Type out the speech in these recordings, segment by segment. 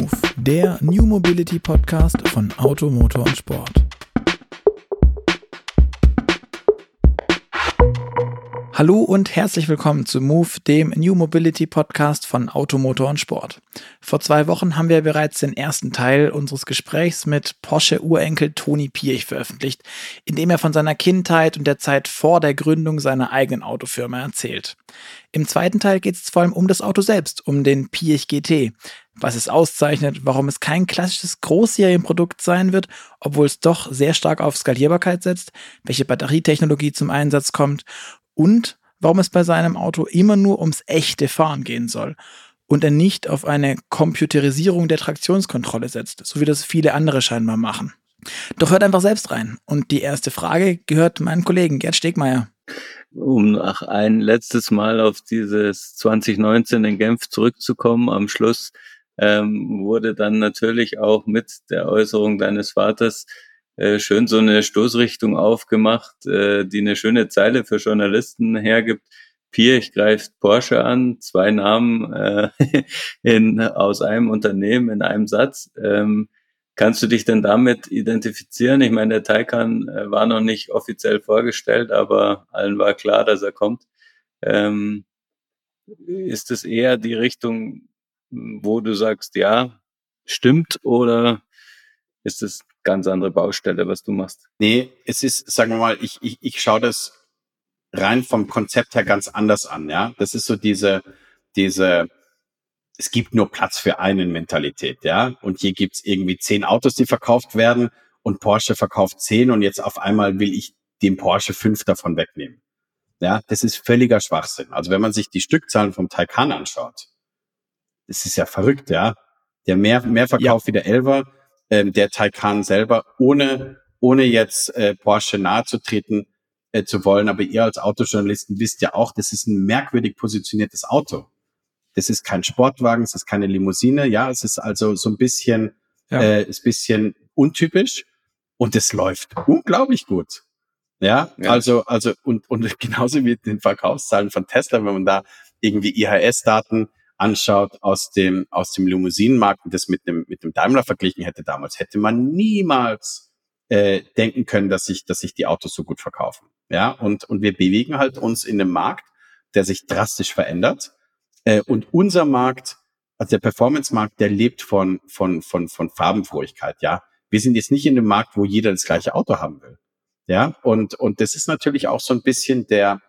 Move, der New Mobility Podcast von Auto, Motor und Sport. Hallo und herzlich willkommen zu Move, dem New Mobility Podcast von Automotor und Sport. Vor zwei Wochen haben wir bereits den ersten Teil unseres Gesprächs mit Porsche-Urenkel Toni Piech veröffentlicht, in dem er von seiner Kindheit und der Zeit vor der Gründung seiner eigenen Autofirma erzählt. Im zweiten Teil geht es vor allem um das Auto selbst, um den Piech GT, was es auszeichnet, warum es kein klassisches Großserienprodukt sein wird, obwohl es doch sehr stark auf Skalierbarkeit setzt, welche Batterietechnologie zum Einsatz kommt und warum es bei seinem Auto immer nur ums echte Fahren gehen soll und er nicht auf eine Computerisierung der Traktionskontrolle setzt, so wie das viele andere scheinbar machen. Doch hört einfach selbst rein. Und die erste Frage gehört meinem Kollegen Gerd Stegmeier. Um noch ein letztes Mal auf dieses 2019 in Genf zurückzukommen, am Schluss ähm, wurde dann natürlich auch mit der Äußerung deines Vaters äh, schön so eine Stoßrichtung aufgemacht, äh, die eine schöne Zeile für Journalisten hergibt. Pirch greift Porsche an, zwei Namen äh, in, aus einem Unternehmen in einem Satz. Ähm, kannst du dich denn damit identifizieren? Ich meine, der Taycan äh, war noch nicht offiziell vorgestellt, aber allen war klar, dass er kommt. Ähm, ist es eher die Richtung, wo du sagst, ja, stimmt, oder ist es ganz andere Baustelle, was du machst. Nee, es ist, sagen wir mal, ich, ich, ich schaue das rein vom Konzept her ganz anders an, ja. Das ist so diese, diese, es gibt nur Platz für einen Mentalität, ja. Und hier gibt's irgendwie zehn Autos, die verkauft werden und Porsche verkauft zehn und jetzt auf einmal will ich dem Porsche fünf davon wegnehmen. Ja, das ist völliger Schwachsinn. Also wenn man sich die Stückzahlen vom Taycan anschaut, das ist ja verrückt, ja. Der mehr, mehr verkauft ja. wie der Elver, ähm, der Taycan selber, ohne, ohne jetzt äh, Porsche nahe zu treten äh, zu wollen. Aber ihr als Autojournalisten wisst ja auch, das ist ein merkwürdig positioniertes Auto. Das ist kein Sportwagen, es ist keine Limousine. Ja, es ist also so ein bisschen, ja. äh, ist bisschen untypisch und es läuft unglaublich gut. Ja, ja, also, also, und, und genauso wie den Verkaufszahlen von Tesla, wenn man da irgendwie IHS-Daten anschaut aus dem, aus dem Limousinenmarkt und das mit dem, mit dem Daimler verglichen hätte damals, hätte man niemals äh, denken können, dass sich, dass sich die Autos so gut verkaufen. Ja, und, und wir bewegen halt uns in einem Markt, der sich drastisch verändert. Äh, und unser Markt, also der Performance-Markt, der lebt von, von, von, von Farbenfrohigkeit. Ja, wir sind jetzt nicht in einem Markt, wo jeder das gleiche Auto haben will. Ja, und, und das ist natürlich auch so ein bisschen der,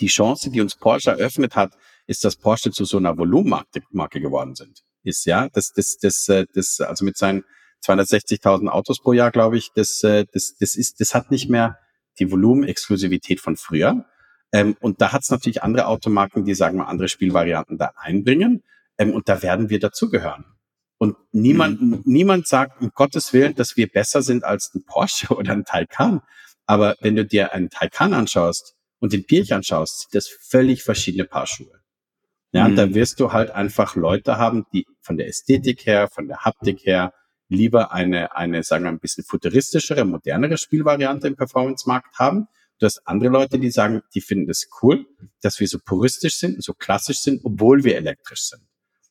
die Chance, die uns Porsche eröffnet hat, ist, dass Porsche zu so einer Volumenmarke geworden sind. Ist ja, das, das, das, äh, das, also mit seinen 260.000 Autos pro Jahr, glaube ich, das, äh, das, das ist, das hat nicht mehr die Volumenexklusivität von früher. Ähm, und da hat es natürlich andere Automarken, die sagen wir andere Spielvarianten da einbringen. Ähm, und da werden wir dazugehören. Und niemand, mhm. niemand sagt um Gottes Willen, dass wir besser sind als ein Porsche oder ein Taycan. Aber wenn du dir einen Taycan anschaust und den Pirch anschaust, sind das völlig verschiedene Paar Schuhe. Ja, mhm. da wirst du halt einfach Leute haben, die von der Ästhetik her, von der Haptik her, lieber eine, eine, sagen wir, ein bisschen futuristischere, modernere Spielvariante im Performance-Markt haben. Du hast andere Leute, die sagen, die finden es cool, dass wir so puristisch sind, so klassisch sind, obwohl wir elektrisch sind.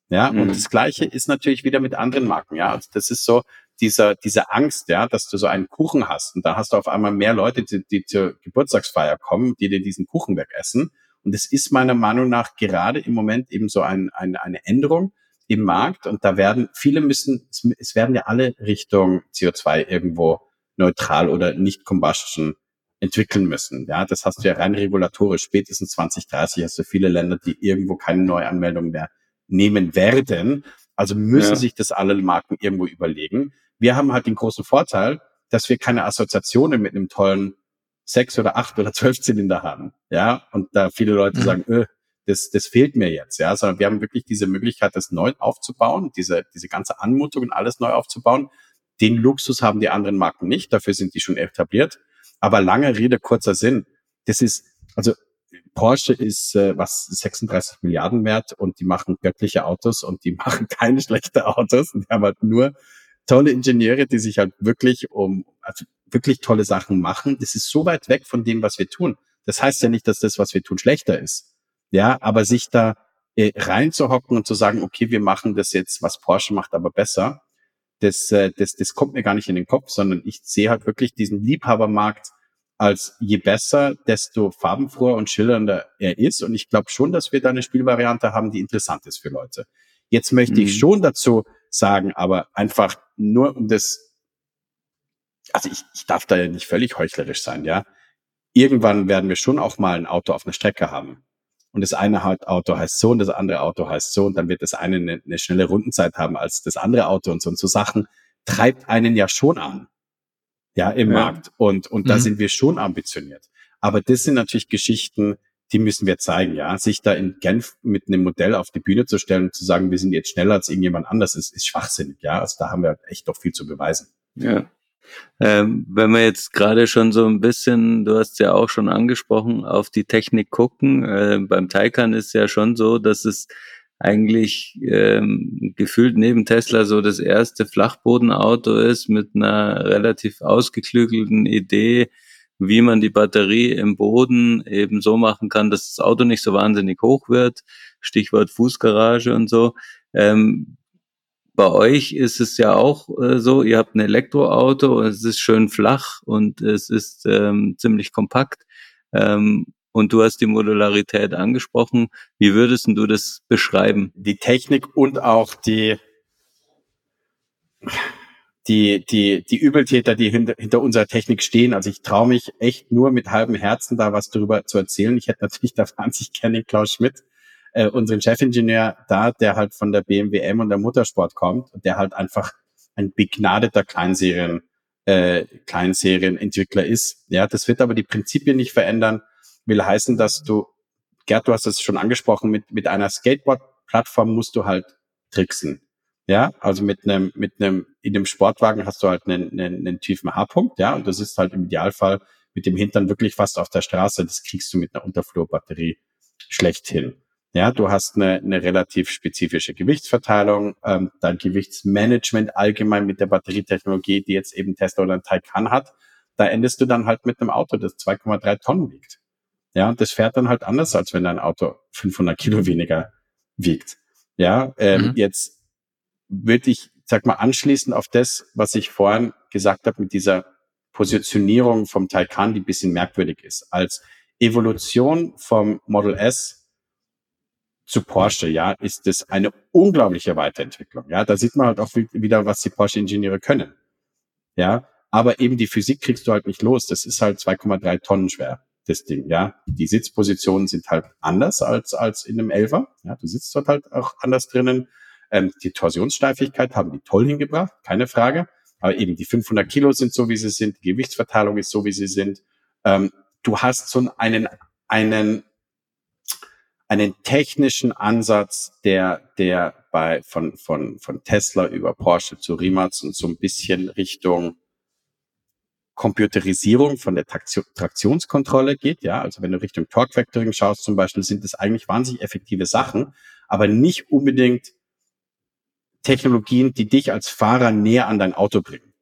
Ja, mhm. und das Gleiche ist natürlich wieder mit anderen Marken. Ja, also das ist so dieser, diese Angst, ja, dass du so einen Kuchen hast und da hast du auf einmal mehr Leute, die, die zur Geburtstagsfeier kommen, die dir diesen Kuchen wegessen und es ist meiner Meinung nach gerade im Moment eben so ein, ein, eine Änderung im Markt. Und da werden viele müssen, es, es werden ja alle Richtung CO2 irgendwo neutral oder nicht Combustion entwickeln müssen. Ja, das hast du ja rein regulatorisch. Spätestens 2030 hast du viele Länder, die irgendwo keine Neuanmeldung mehr nehmen werden. Also müssen ja. sich das alle Marken irgendwo überlegen. Wir haben halt den großen Vorteil, dass wir keine Assoziationen mit einem tollen sechs oder acht oder zwölf Zylinder haben. Ja, und da viele Leute mhm. sagen, öh, das, das fehlt mir jetzt, ja, sondern wir haben wirklich diese Möglichkeit, das neu aufzubauen, diese, diese ganze Anmutung und alles neu aufzubauen. Den Luxus haben die anderen Marken nicht, dafür sind die schon etabliert. Aber lange Rede, kurzer Sinn. Das ist, also Porsche ist äh, was 36 Milliarden wert und die machen göttliche Autos und die machen keine schlechte Autos und die haben halt nur tolle Ingenieure, die sich halt wirklich um, also wirklich tolle Sachen machen. Das ist so weit weg von dem, was wir tun. Das heißt ja nicht, dass das, was wir tun, schlechter ist. Ja, aber sich da äh, reinzuhocken und zu sagen, okay, wir machen das jetzt, was Porsche macht, aber besser, das, äh, das, das kommt mir gar nicht in den Kopf, sondern ich sehe halt wirklich diesen Liebhabermarkt als je besser, desto farbenfroher und schillernder er ist. Und ich glaube schon, dass wir da eine Spielvariante haben, die interessant ist für Leute. Jetzt möchte mhm. ich schon dazu sagen, aber einfach nur um das, also ich, ich darf da ja nicht völlig heuchlerisch sein, ja. Irgendwann werden wir schon auch mal ein Auto auf einer Strecke haben und das eine Auto heißt so und das andere Auto heißt so und dann wird das eine eine, eine schnelle Rundenzeit haben als das andere Auto und so und so Sachen treibt einen ja schon an, ja, im ja. Markt und, und mhm. da sind wir schon ambitioniert. Aber das sind natürlich Geschichten, die müssen wir zeigen, ja. Sich da in Genf mit einem Modell auf die Bühne zu stellen und zu sagen, wir sind jetzt schneller als irgendjemand anders, ist, ist schwachsinnig, ja. Also da haben wir echt doch viel zu beweisen. Ja. Ähm, wenn wir jetzt gerade schon so ein bisschen, du hast ja auch schon angesprochen, auf die Technik gucken, äh, beim Taycan ist ja schon so, dass es eigentlich ähm, gefühlt neben Tesla so das erste Flachbodenauto ist mit einer relativ ausgeklügelten Idee, wie man die Batterie im Boden eben so machen kann, dass das Auto nicht so wahnsinnig hoch wird. Stichwort Fußgarage und so. Ähm, bei euch ist es ja auch äh, so, ihr habt ein Elektroauto, es ist schön flach und es ist ähm, ziemlich kompakt. Ähm, und du hast die Modularität angesprochen. Wie würdest du das beschreiben? Die Technik und auch die, die, die, die Übeltäter, die hinter, hinter unserer Technik stehen. Also ich traue mich echt nur mit halbem Herzen da was darüber zu erzählen. Ich hätte natürlich da wahnsinnig gerne Klaus Schmidt äh, unseren Chefingenieur da, der halt von der BMW M und der Muttersport kommt und der halt einfach ein begnadeter Kleinserien, äh, Kleinserienentwickler ist. Ja, das wird aber die Prinzipien nicht verändern. Will heißen, dass du, Gerd, du hast es schon angesprochen, mit, mit einer Skateboard-Plattform musst du halt tricksen. Ja, also mit einem, mit einem, in dem Sportwagen hast du halt einen, einen, einen tiefen H-Punkt, ja, und das ist halt im Idealfall mit dem Hintern wirklich fast auf der Straße. Das kriegst du mit einer Unterflurbatterie schlecht hin. Ja, du hast eine, eine relativ spezifische Gewichtsverteilung, ähm, dein Gewichtsmanagement allgemein mit der Batterietechnologie, die jetzt eben Tesla oder ein Taycan hat, da endest du dann halt mit einem Auto, das 2,3 Tonnen wiegt. Ja, und das fährt dann halt anders, als wenn dein Auto 500 Kilo weniger wiegt. Ja, ähm, mhm. jetzt würde ich, sag mal, anschließend auf das, was ich vorhin gesagt habe mit dieser Positionierung vom Taycan, die bisschen merkwürdig ist, als Evolution vom Model S zu Porsche, ja, ist es eine unglaubliche Weiterentwicklung. Ja, da sieht man halt auch wieder, was die Porsche-Ingenieure können. Ja, aber eben die Physik kriegst du halt nicht los. Das ist halt 2,3 Tonnen schwer, das Ding, ja. Die Sitzpositionen sind halt anders als, als in einem Elfer. Ja, du sitzt dort halt auch anders drinnen. Ähm, die Torsionssteifigkeit haben die toll hingebracht, keine Frage. Aber eben die 500 Kilo sind so, wie sie sind. Die Gewichtsverteilung ist so, wie sie sind. Ähm, du hast so einen, einen einen technischen Ansatz, der, der bei, von, von, von Tesla über Porsche zu Rimac und so ein bisschen Richtung Computerisierung von der Traktion, Traktionskontrolle geht. Ja, also wenn du Richtung Torque Vectoring schaust zum Beispiel, sind das eigentlich wahnsinnig effektive Sachen, aber nicht unbedingt Technologien, die dich als Fahrer näher an dein Auto bringen.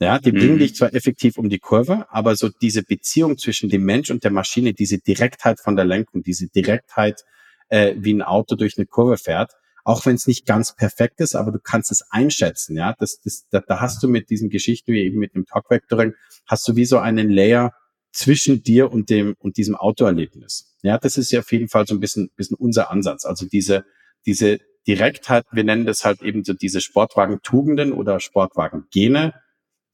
Ja, die mhm. bringen dich zwar effektiv um die Kurve, aber so diese Beziehung zwischen dem Mensch und der Maschine, diese Direktheit von der Lenkung, diese Direktheit, äh, wie ein Auto durch eine Kurve fährt, auch wenn es nicht ganz perfekt ist, aber du kannst es einschätzen, ja. Das, das, da, da hast du mit diesen Geschichten, wie eben mit dem Talk Vectoring, hast du wie so einen Layer zwischen dir und dem und diesem Autoerlebnis. Ja, das ist ja auf jeden Fall so ein bisschen, bisschen unser Ansatz. Also diese, diese Direktheit, wir nennen das halt eben so diese Sportwagen-Tugenden oder Sportwagen-Gene,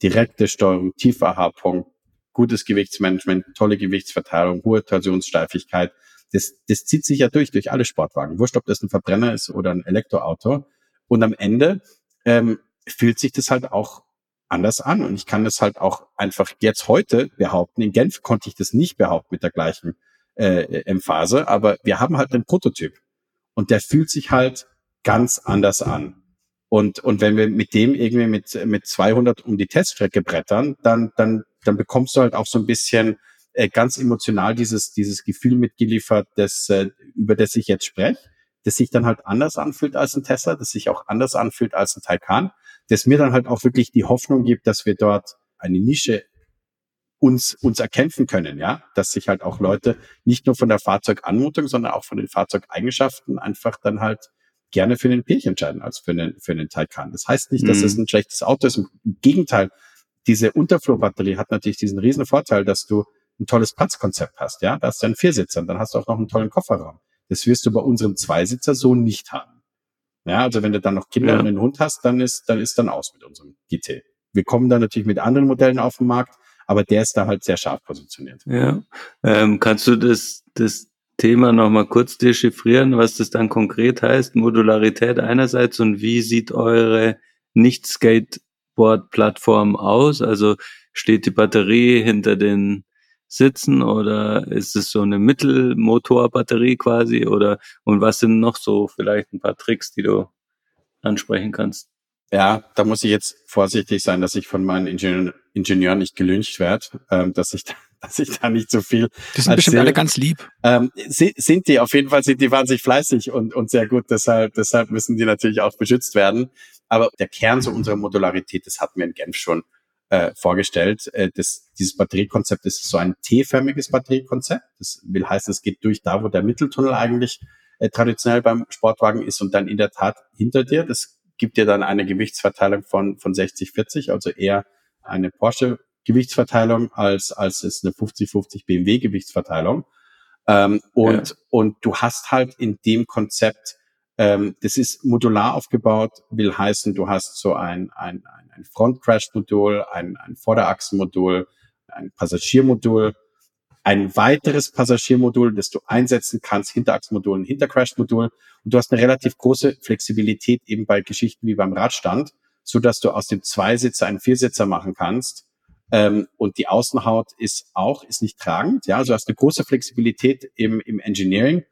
direkte Steuerung, tiefer Haarpunkt, gutes Gewichtsmanagement, tolle Gewichtsverteilung, hohe Torsionssteifigkeit. Das, das zieht sich ja durch, durch alle Sportwagen. Wurscht, ob das ein Verbrenner ist oder ein Elektroauto. Und am Ende ähm, fühlt sich das halt auch anders an. Und ich kann das halt auch einfach jetzt heute behaupten. In Genf konnte ich das nicht behaupten mit der gleichen äh, Emphase, aber wir haben halt einen Prototyp. Und der fühlt sich halt ganz anders an. Und, und wenn wir mit dem irgendwie mit, mit 200 um die Teststrecke brettern, dann, dann, dann bekommst du halt auch so ein bisschen äh, ganz emotional dieses, dieses Gefühl mitgeliefert, das, äh, über das ich jetzt spreche, das sich dann halt anders anfühlt als ein Tesla, das sich auch anders anfühlt als ein Taycan, das mir dann halt auch wirklich die Hoffnung gibt, dass wir dort eine Nische uns, uns erkämpfen können, ja, dass sich halt auch Leute nicht nur von der Fahrzeuganmutung, sondern auch von den Fahrzeugeigenschaften einfach dann halt gerne für den Pech entscheiden als für einen, für einen Taycan. Das heißt nicht, dass mhm. es ein schlechtes Auto ist. Im Gegenteil, diese Unterflurbatterie hat natürlich diesen riesen Vorteil, dass du ein tolles Platzkonzept hast, ja. Da hast du einen Viersitzer und dann hast du auch noch einen tollen Kofferraum. Das wirst du bei unserem Zweisitzer so nicht haben. Ja, also wenn du dann noch Kinder ja. und einen Hund hast, dann ist, dann ist dann aus mit unserem GT. Wir kommen dann natürlich mit anderen Modellen auf den Markt, aber der ist da halt sehr scharf positioniert. Ja, ähm, kannst du das, das Thema nochmal kurz dechiffrieren, was das dann konkret heißt? Modularität einerseits und wie sieht eure Nicht-Skateboard-Plattform aus? Also steht die Batterie hinter den Sitzen oder ist es so eine Mittelmotorbatterie quasi oder und was sind noch so vielleicht ein paar Tricks, die du ansprechen kannst? Ja, da muss ich jetzt vorsichtig sein, dass ich von meinen Ingenieuren, Ingenieuren nicht gelüncht werde, ähm, dass ich dass ich da nicht so viel. Die sind bestimmt alle ganz lieb. Ähm, sind die, auf jeden Fall sind die wahnsinnig fleißig und, und sehr gut. Deshalb, deshalb müssen die natürlich auch beschützt werden. Aber der Kern so unserer Modularität, das hatten wir in Genf schon äh, vorgestellt. Äh, das, dieses Batteriekonzept ist so ein T-förmiges Batteriekonzept. Das will heißen, es geht durch da, wo der Mitteltunnel eigentlich äh, traditionell beim Sportwagen ist und dann in der Tat hinter dir. Das gibt dir dann eine Gewichtsverteilung von, von 60-40, also eher eine Porsche Gewichtsverteilung als, als es eine 50-50 BMW Gewichtsverteilung. Ähm, und, ja. und du hast halt in dem Konzept, ähm, das ist modular aufgebaut, will heißen, du hast so ein, ein, ein, ein Front-Crash-Modul, ein, ein Vorderachsenmodul, ein Passagiermodul, ein weiteres Passagiermodul, das du einsetzen kannst, Hinterachsmodul, ein Hintercrash-Modul. Und du hast eine relativ große Flexibilität eben bei Geschichten wie beim Radstand, so dass du aus dem Zweisitzer einen Viersitzer machen kannst. Ähm, und die Außenhaut ist auch, ist nicht tragend. Ja, also hast eine große Flexibilität im, im Engineering,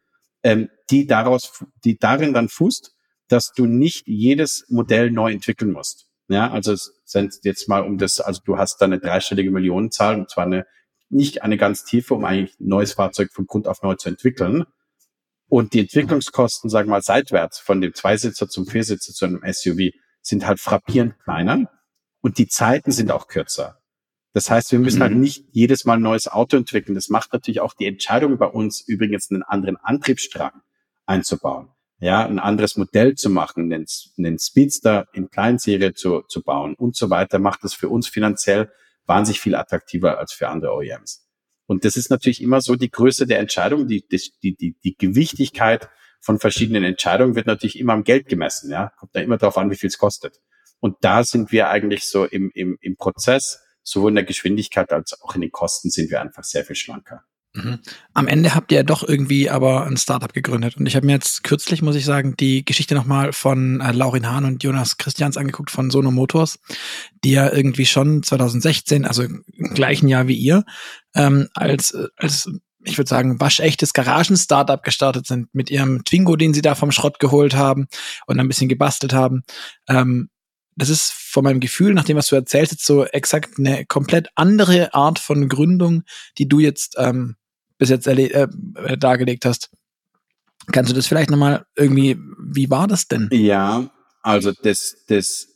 ähm, die daraus, die darin dann fußt, dass du nicht jedes Modell neu entwickeln musst. Ja, also sind jetzt mal um das, also du hast da eine dreistellige Millionenzahl und zwar eine nicht eine ganz tiefe, um eigentlich ein neues Fahrzeug von Grund auf neu zu entwickeln. Und die Entwicklungskosten, sagen wir mal, seitwärts von dem Zweisitzer zum Viersitzer zu einem SUV sind halt frappierend kleiner und die Zeiten sind auch kürzer. Das heißt, wir müssen halt mhm. halt nicht jedes Mal ein neues Auto entwickeln. Das macht natürlich auch die Entscheidung bei uns, übrigens einen anderen Antriebsstrang einzubauen. Ja, ein anderes Modell zu machen, einen, einen Speedster in Kleinserie zu, zu bauen und so weiter, macht es für uns finanziell wahnsinnig viel attraktiver als für andere OEMs. Und das ist natürlich immer so die Größe der Entscheidung, die, die, die, die Gewichtigkeit von verschiedenen Entscheidungen wird natürlich immer am Geld gemessen. Ja, kommt da immer darauf an, wie viel es kostet. Und da sind wir eigentlich so im, im, im Prozess, sowohl in der Geschwindigkeit als auch in den Kosten sind wir einfach sehr viel schlanker. Mhm. Am Ende habt ihr ja doch irgendwie aber ein Startup gegründet. Und ich habe mir jetzt kürzlich, muss ich sagen, die Geschichte nochmal von äh, Laurin Hahn und Jonas Christians angeguckt von Sono Motors, die ja irgendwie schon 2016, also im gleichen Jahr wie ihr, ähm, als, als ich würde sagen, waschechtes Garagen-Startup gestartet sind mit ihrem Twingo, den sie da vom Schrott geholt haben und ein bisschen gebastelt haben. Ähm, das ist von meinem Gefühl, nach dem, was du erzählst, so exakt eine komplett andere Art von Gründung, die du jetzt ähm, bis jetzt äh, dargelegt hast. Kannst du das vielleicht nochmal irgendwie, wie war das denn? Ja, also das, das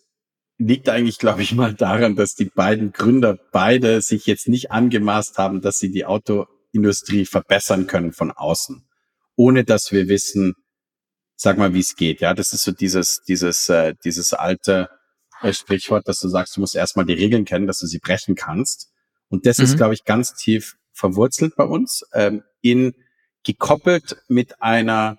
liegt eigentlich, glaube ich, mal daran, dass die beiden Gründer beide sich jetzt nicht angemaßt haben, dass sie die Autoindustrie verbessern können von außen, ohne dass wir wissen, sag mal, wie es geht. Ja, das ist so dieses, dieses, äh, dieses alte äh, Sprichwort, dass du sagst, du musst erstmal die Regeln kennen, dass du sie brechen kannst. Und das mhm. ist, glaube ich, ganz tief verwurzelt bei uns, ähm, in gekoppelt mit einer,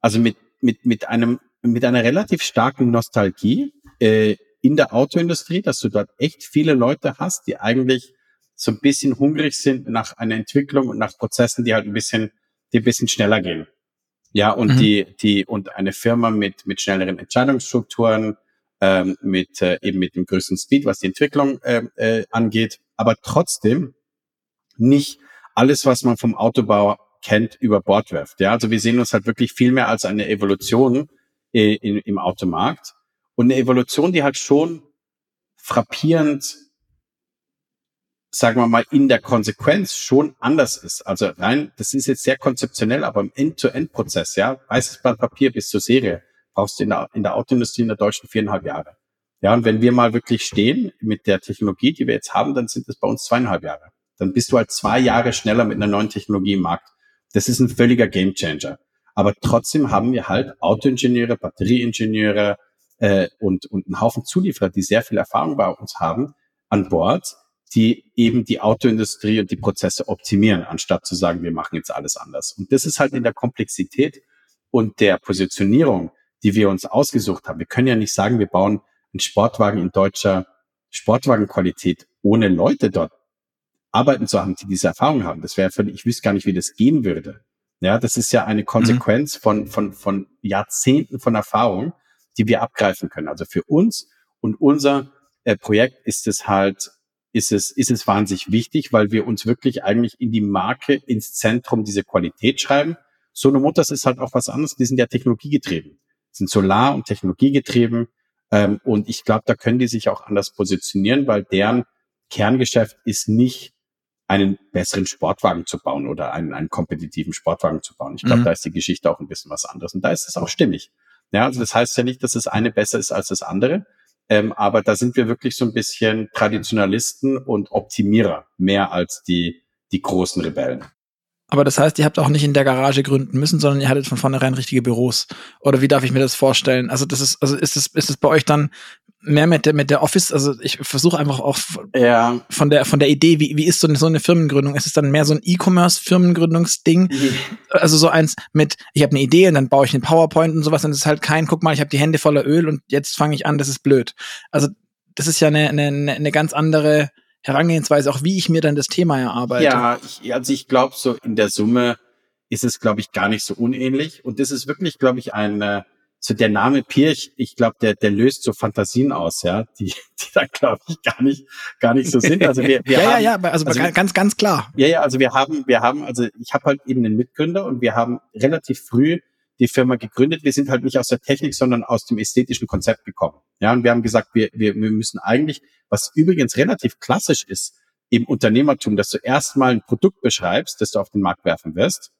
also mit, mit, mit einem, mit einer relativ starken Nostalgie äh, in der Autoindustrie, dass du dort echt viele Leute hast, die eigentlich so ein bisschen hungrig sind nach einer Entwicklung und nach Prozessen, die halt ein bisschen, die ein bisschen schneller gehen. Ja, und mhm. die, die, und eine Firma mit, mit schnelleren Entscheidungsstrukturen, ähm, mit äh, eben mit dem größten Speed, was die Entwicklung äh, äh, angeht, aber trotzdem nicht alles, was man vom Autobau kennt, über Bord wirft. Ja, also wir sehen uns halt wirklich viel mehr als eine Evolution äh, in, im Automarkt und eine Evolution, die halt schon frappierend, sagen wir mal, in der Konsequenz schon anders ist. Also rein, das ist jetzt sehr konzeptionell, aber im End-to-End-Prozess, ja, weißes Blatt Papier bis zur Serie, brauchst du in der, in der Autoindustrie in der deutschen viereinhalb Jahre. Ja, und wenn wir mal wirklich stehen mit der Technologie, die wir jetzt haben, dann sind es bei uns zweieinhalb Jahre. Dann bist du halt zwei Jahre schneller mit einer neuen Technologie im Markt. Das ist ein völliger Gamechanger. Aber trotzdem haben wir halt Autoingenieure, Batterieingenieure äh, und, und einen Haufen Zulieferer, die sehr viel Erfahrung bei uns haben, an Bord, die eben die Autoindustrie und die Prozesse optimieren, anstatt zu sagen, wir machen jetzt alles anders. Und das ist halt in der Komplexität und der Positionierung, die wir uns ausgesucht haben. Wir können ja nicht sagen, wir bauen einen Sportwagen in deutscher Sportwagenqualität, ohne Leute dort arbeiten zu haben, die diese Erfahrung haben. Das wäre völlig, ich wüsste gar nicht, wie das gehen würde. Ja, das ist ja eine Konsequenz mhm. von, von, von Jahrzehnten von Erfahrung, die wir abgreifen können. Also für uns und unser äh, Projekt ist es halt, ist es, ist es wahnsinnig wichtig, weil wir uns wirklich eigentlich in die Marke, ins Zentrum diese Qualität schreiben. Sono Motors ist halt auch was anderes. Die sind ja technologiegetrieben, sind Solar- und Technologiegetrieben. Ähm, und ich glaube, da können die sich auch anders positionieren, weil deren Kerngeschäft ist nicht einen besseren Sportwagen zu bauen oder einen, einen kompetitiven Sportwagen zu bauen. Ich glaube, mhm. da ist die Geschichte auch ein bisschen was anderes. Und da ist es auch stimmig. Ja, also das heißt ja nicht, dass das eine besser ist als das andere. Ähm, aber da sind wir wirklich so ein bisschen Traditionalisten und Optimierer mehr als die, die großen Rebellen. Aber das heißt, ihr habt auch nicht in der Garage gründen müssen, sondern ihr hattet von vornherein richtige Büros. Oder wie darf ich mir das vorstellen? Also das ist, also ist es, ist es bei euch dann mehr mit der, mit der Office? Also ich versuche einfach auch ja. von der, von der Idee, wie, wie ist so eine, so eine Firmengründung? Ist es dann mehr so ein E-Commerce-Firmengründungsding? Mhm. Also so eins mit, ich habe eine Idee und dann baue ich einen PowerPoint und sowas und es ist halt kein, guck mal, ich habe die Hände voller Öl und jetzt fange ich an, das ist blöd. Also das ist ja eine, eine, eine ganz andere Herangehensweise, auch wie ich mir dann das Thema erarbeite. Ja, ich, also ich glaube, so in der Summe ist es, glaube ich, gar nicht so unähnlich. Und das ist wirklich, glaube ich, ein, äh, so der Name Pirch, ich glaube, der, der löst so Fantasien aus, ja, die, die da, glaube ich, gar nicht, gar nicht so sind. Also wir, wir ja, haben, ja, ja, also, also ganz, ganz klar. Ja, ja, also wir haben, wir haben, also ich habe halt eben einen Mitgründer und wir haben relativ früh die Firma gegründet. Wir sind halt nicht aus der Technik, sondern aus dem ästhetischen Konzept gekommen. Ja, und wir haben gesagt, wir, wir, wir müssen eigentlich, was übrigens relativ klassisch ist im Unternehmertum, dass du erstmal ein Produkt beschreibst, das du auf den Markt werfen wirst.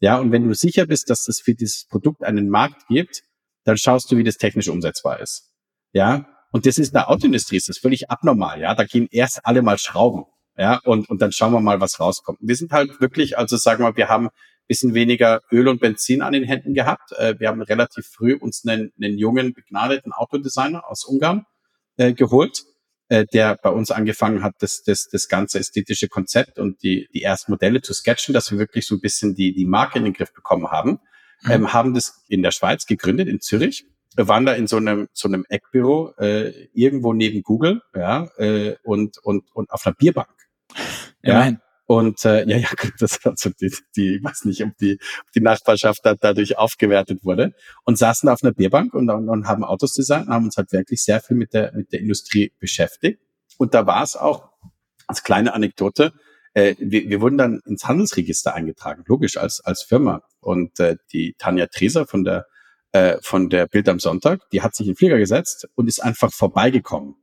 Ja, und wenn du sicher bist, dass es für dieses Produkt einen Markt gibt, dann schaust du, wie das technisch umsetzbar ist. Ja, und das ist in der Autoindustrie, ist das völlig abnormal. Ja, da gehen erst alle mal Schrauben. Ja, und, und dann schauen wir mal, was rauskommt. Wir sind halt wirklich, also sagen wir, wir haben bisschen weniger Öl und Benzin an den Händen gehabt. Äh, wir haben relativ früh uns einen, einen jungen, begnadeten Autodesigner aus Ungarn äh, geholt, äh, der bei uns angefangen hat, das, das, das ganze ästhetische Konzept und die, die ersten Modelle zu sketchen, dass wir wirklich so ein bisschen die, die Marke in den Griff bekommen haben. Mhm. Ähm, haben das in der Schweiz gegründet, in Zürich. Wir waren da in so einem, so einem Eckbüro, äh, irgendwo neben Google, ja, äh, und, und, und auf einer Bierbank. Ja, ja und äh, ja, ja, das also die, die, ich weiß nicht, ob die, ob die Nachbarschaft da, dadurch aufgewertet wurde und saßen auf einer Bierbank und, und, und haben Autos designt, haben uns halt wirklich sehr viel mit der mit der Industrie beschäftigt. Und da war es auch als kleine Anekdote. Äh, wir, wir wurden dann ins Handelsregister eingetragen, logisch als als Firma. Und äh, die Tanja Treser von der äh, von der Bild am Sonntag, die hat sich in den Flieger gesetzt und ist einfach vorbeigekommen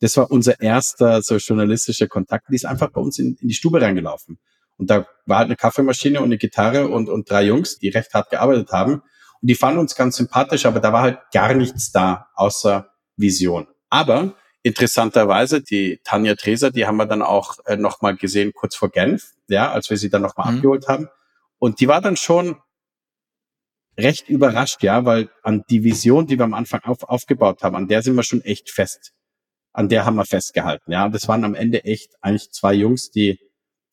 das war unser erster so journalistischer Kontakt. Die ist einfach bei uns in, in die Stube reingelaufen. Und da war halt eine Kaffeemaschine und eine Gitarre und, und drei Jungs, die recht hart gearbeitet haben. Und die fanden uns ganz sympathisch, aber da war halt gar nichts da, außer Vision. Aber interessanterweise, die Tanja Treser, die haben wir dann auch äh, nochmal gesehen, kurz vor Genf, ja, als wir sie dann nochmal mhm. abgeholt haben. Und die war dann schon recht überrascht, ja, weil an die Vision, die wir am Anfang auf, aufgebaut haben, an der sind wir schon echt fest an der haben wir festgehalten. Ja, und das waren am Ende echt eigentlich zwei Jungs, die,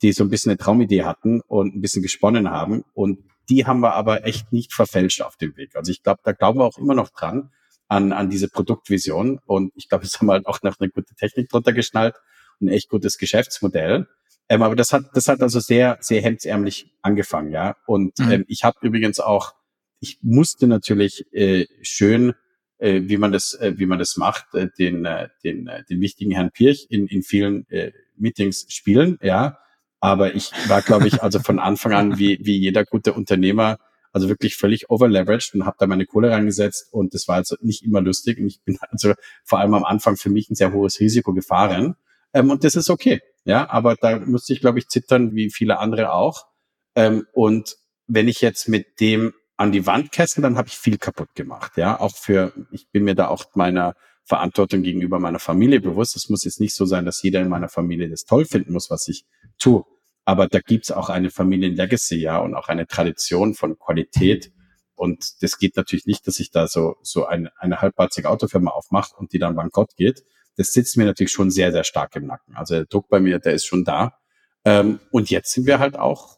die so ein bisschen eine Traumidee hatten und ein bisschen gesponnen haben. Und die haben wir aber echt nicht verfälscht auf dem Weg. Also ich glaube, da glauben wir auch immer noch dran an, an diese Produktvision. Und ich glaube, es haben wir halt auch noch eine gute Technik drunter geschnallt und ein echt gutes Geschäftsmodell. Ähm, aber das hat, das hat also sehr, sehr hemdsärmlich angefangen, ja. Und mhm. ähm, ich habe übrigens auch, ich musste natürlich äh, schön äh, wie man das, äh, wie man das macht, äh, den, äh, den, äh, den wichtigen Herrn Pirch in, in vielen äh, Meetings spielen, ja. Aber ich war, glaube ich, also von Anfang an wie, wie jeder gute Unternehmer, also wirklich völlig overleveraged und habe da meine Kohle reingesetzt und das war also nicht immer lustig. Und ich bin also vor allem am Anfang für mich ein sehr hohes Risiko gefahren. Ähm, und das ist okay. Ja, aber da musste ich, glaube ich, zittern, wie viele andere auch. Ähm, und wenn ich jetzt mit dem an die Wand kessel, dann habe ich viel kaputt gemacht. Ja, auch für, ich bin mir da auch meiner Verantwortung gegenüber meiner Familie bewusst. Es muss jetzt nicht so sein, dass jeder in meiner Familie das toll finden muss, was ich tue. Aber da gibt's auch eine Familienlegacy, ja, und auch eine Tradition von Qualität. Und das geht natürlich nicht, dass ich da so, so eine, eine halbpatzige Autofirma aufmache und die dann bankrott geht. Das sitzt mir natürlich schon sehr, sehr stark im Nacken. Also der Druck bei mir, der ist schon da. Ähm, und jetzt sind wir halt auch,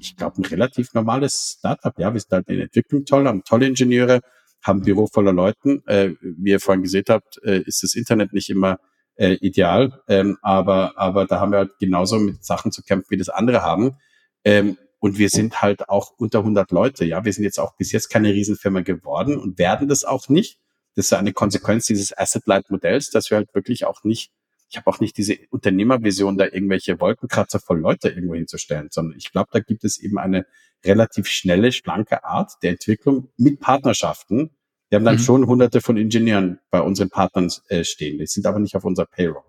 ich glaube, ein relativ normales Startup. Ja, wir sind halt in Entwicklung toll, haben tolle Ingenieure, haben ein Büro voller Leuten. Äh, wie ihr vorhin gesehen habt, äh, ist das Internet nicht immer äh, ideal, ähm, aber, aber da haben wir halt genauso mit Sachen zu kämpfen, wie das andere haben. Ähm, und wir sind halt auch unter 100 Leute. Ja, wir sind jetzt auch bis jetzt keine Riesenfirma geworden und werden das auch nicht. Das ist eine Konsequenz dieses Asset-Light-Modells, dass wir halt wirklich auch nicht, ich habe auch nicht diese Unternehmervision, da irgendwelche Wolkenkratzer voll Leute irgendwo hinzustellen, sondern ich glaube, da gibt es eben eine relativ schnelle, schlanke Art der Entwicklung mit Partnerschaften. Wir haben dann mhm. schon hunderte von Ingenieuren bei unseren Partnern äh, stehen. Die sind aber nicht auf unserer Payroll.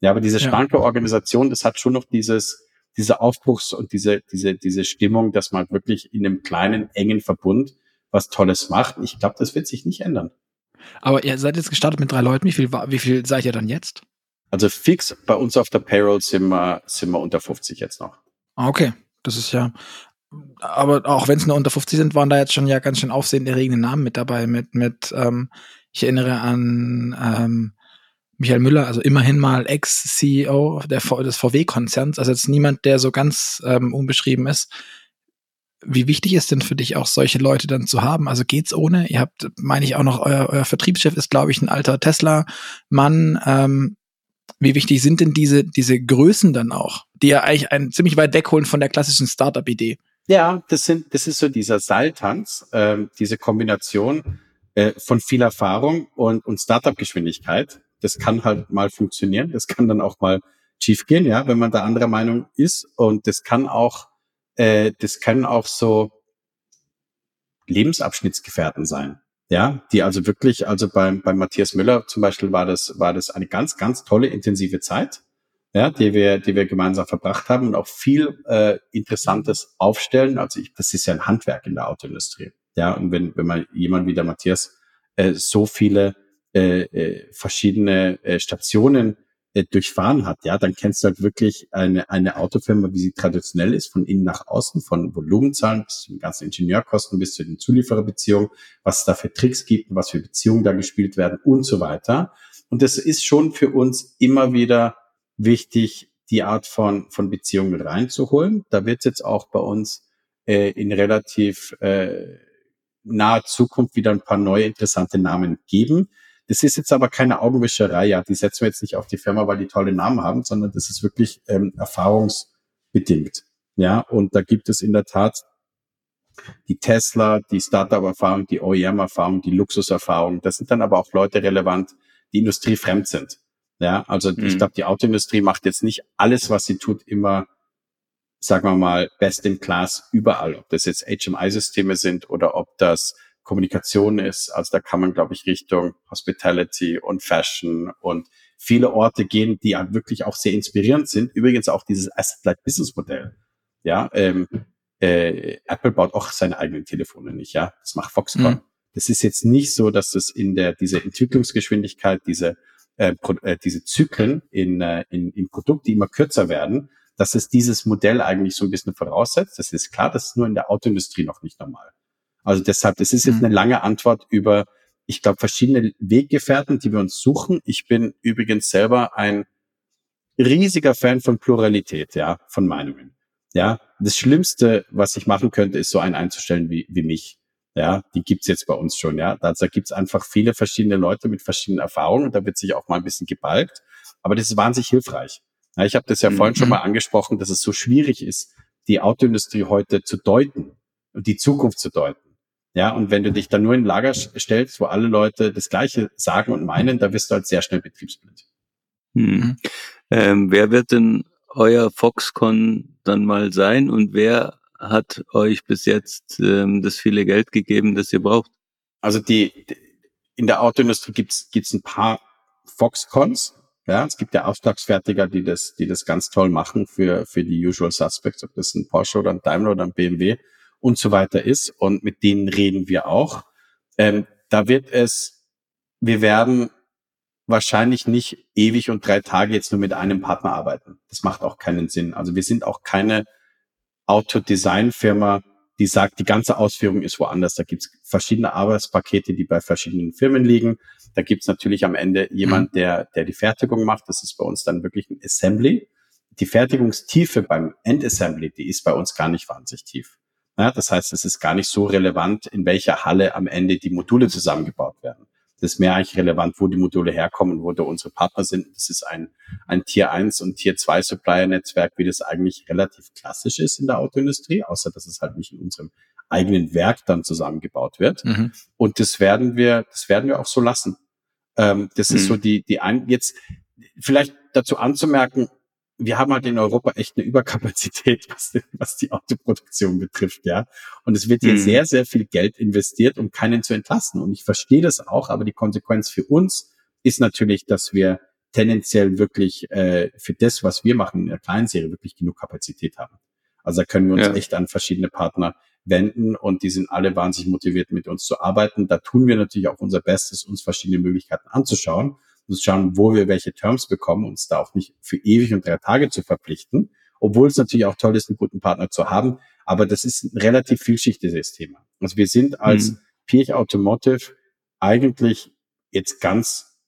Ja, aber diese schlanke ja. Organisation, das hat schon noch dieses, diese Aufbruchs- und diese, diese, diese Stimmung, dass man wirklich in einem kleinen, engen Verbund was Tolles macht. Ich glaube, das wird sich nicht ändern. Aber ihr seid jetzt gestartet mit drei Leuten. Wie viel, wie viel seid ihr dann jetzt? Also fix bei uns auf der Payroll sind wir, sind wir unter 50 jetzt noch. Ah, okay. Das ist ja, aber auch wenn es nur unter 50 sind, waren da jetzt schon ja ganz schön aufsehenerregende Namen mit dabei. Mit, mit, ähm, ich erinnere an ähm, Michael Müller, also immerhin mal Ex-CEO des VW-Konzerns, also jetzt niemand, der so ganz ähm, unbeschrieben ist. Wie wichtig ist denn für dich auch solche Leute dann zu haben? Also geht's ohne? Ihr habt, meine ich auch noch, euer, euer Vertriebschef ist, glaube ich, ein alter Tesla-Mann. Ähm, wie wichtig sind denn diese, diese Größen dann auch, die ja eigentlich einen ziemlich weit wegholen von der klassischen Startup-Idee? Ja, das sind, das ist so dieser Seiltanz, ähm, diese Kombination äh, von viel Erfahrung und, und Startup-Geschwindigkeit. Das kann halt mal funktionieren, das kann dann auch mal schief gehen, ja, wenn man da anderer Meinung ist. Und das kann auch, äh, das können auch so Lebensabschnittsgefährten sein. Ja, die also wirklich, also beim, beim Matthias Müller zum Beispiel war das, war das eine ganz, ganz tolle, intensive Zeit, ja, die wir, die wir gemeinsam verbracht haben und auch viel äh, Interessantes aufstellen. Also ich, das ist ja ein Handwerk in der Autoindustrie. Ja, und wenn, wenn man jemand wie der Matthias äh, so viele äh, äh, verschiedene äh, Stationen äh, durchfahren hat, ja, dann kennst du halt wirklich eine, eine Autofirma, wie sie traditionell ist, von innen nach außen, von Volumenzahlen bis zu den ganzen Ingenieurkosten bis zu den Zuliefererbeziehungen, was es da für Tricks gibt, was für Beziehungen da gespielt werden und so weiter. Und das ist schon für uns immer wieder wichtig, die Art von, von Beziehungen reinzuholen. Da wird es jetzt auch bei uns äh, in relativ äh, naher Zukunft wieder ein paar neue interessante Namen geben. Das ist jetzt aber keine Augenwischerei, ja, die setzen wir jetzt nicht auf die Firma, weil die tolle Namen haben, sondern das ist wirklich ähm, erfahrungsbedingt. Ja, und da gibt es in der Tat die Tesla, die Startup-Erfahrung, die OEM-Erfahrung, die Luxuserfahrung. Das sind dann aber auch Leute relevant, die industriefremd sind. Ja, also mhm. ich glaube, die Autoindustrie macht jetzt nicht alles, was sie tut, immer, sagen wir mal, best in class überall. Ob das jetzt HMI-Systeme sind oder ob das Kommunikation ist. Also da kann man, glaube ich, Richtung Hospitality und Fashion und viele Orte gehen, die halt wirklich auch sehr inspirierend sind. Übrigens auch dieses Asset-Light Business Modell. Ja, ähm, äh, Apple baut auch seine eigenen Telefone nicht. Ja, das macht Foxconn. Mhm. Das ist jetzt nicht so, dass das in der diese Entwicklungsgeschwindigkeit, diese äh, äh, diese Zyklen in, äh, in, in Produkt, die immer kürzer werden, dass es dieses Modell eigentlich so ein bisschen voraussetzt. Das ist klar, das ist nur in der Autoindustrie noch nicht normal. Also deshalb, das ist jetzt mhm. eine lange Antwort über, ich glaube, verschiedene Weggefährten, die wir uns suchen. Ich bin übrigens selber ein riesiger Fan von Pluralität, ja, von Meinungen. Ja, das Schlimmste, was ich machen könnte, ist so einen einzustellen wie, wie mich. Ja, die gibt's jetzt bei uns schon, ja. Da gibt's einfach viele verschiedene Leute mit verschiedenen Erfahrungen und da wird sich auch mal ein bisschen gebalgt. Aber das ist wahnsinnig hilfreich. Ja, ich habe das ja mhm. vorhin schon mal angesprochen, dass es so schwierig ist, die Autoindustrie heute zu deuten und die Zukunft zu deuten. Ja, und wenn du dich dann nur in ein Lager stellst, wo alle Leute das Gleiche sagen und meinen, da wirst du halt sehr schnell betriebsblind. Hm. Ähm, wer wird denn euer Foxconn dann mal sein und wer hat euch bis jetzt ähm, das viele Geld gegeben, das ihr braucht? Also die, in der Autoindustrie gibt's gibt's ein paar Foxcons. Ja, es gibt ja Auftragsfertiger, die das, die das ganz toll machen für, für die Usual Suspects, ob das ein Porsche oder ein Daimler oder ein BMW und so weiter ist. Und mit denen reden wir auch. Ähm, da wird es, wir werden wahrscheinlich nicht ewig und drei Tage jetzt nur mit einem Partner arbeiten. Das macht auch keinen Sinn. Also wir sind auch keine Autodesign-Firma, die sagt, die ganze Ausführung ist woanders. Da gibt's verschiedene Arbeitspakete, die bei verschiedenen Firmen liegen. Da gibt's natürlich am Ende jemand, mhm. der, der die Fertigung macht. Das ist bei uns dann wirklich ein Assembly. Die Fertigungstiefe beim Endassembly, die ist bei uns gar nicht wahnsinnig tief. Ja, das heißt, es ist gar nicht so relevant, in welcher Halle am Ende die Module zusammengebaut werden. Das ist mehr eigentlich relevant, wo die Module herkommen, wo da unsere Partner sind. Das ist ein, ein Tier 1 und Tier 2 Supplier-Netzwerk, wie das eigentlich relativ klassisch ist in der Autoindustrie, außer dass es halt nicht in unserem eigenen Werk dann zusammengebaut wird. Mhm. Und das werden wir, das werden wir auch so lassen. Ähm, das mhm. ist so die, die ein, jetzt vielleicht dazu anzumerken, wir haben halt in Europa echt eine Überkapazität, was, was die Autoproduktion betrifft, ja. Und es wird hier mhm. sehr, sehr viel Geld investiert, um keinen zu entlassen. Und ich verstehe das auch, aber die Konsequenz für uns ist natürlich, dass wir tendenziell wirklich äh, für das, was wir machen in der kleinen Serie, wirklich genug Kapazität haben. Also da können wir uns ja. echt an verschiedene Partner wenden und die sind alle wahnsinnig motiviert, mit uns zu arbeiten. Da tun wir natürlich auch unser Bestes, uns verschiedene Möglichkeiten anzuschauen muss schauen, wo wir welche Terms bekommen, uns da auch nicht für ewig und drei Tage zu verpflichten, obwohl es natürlich auch toll ist, einen guten Partner zu haben. Aber das ist ein relativ vielschichtiges Thema. Also wir sind als mhm. Pirch Automotive eigentlich jetzt ganz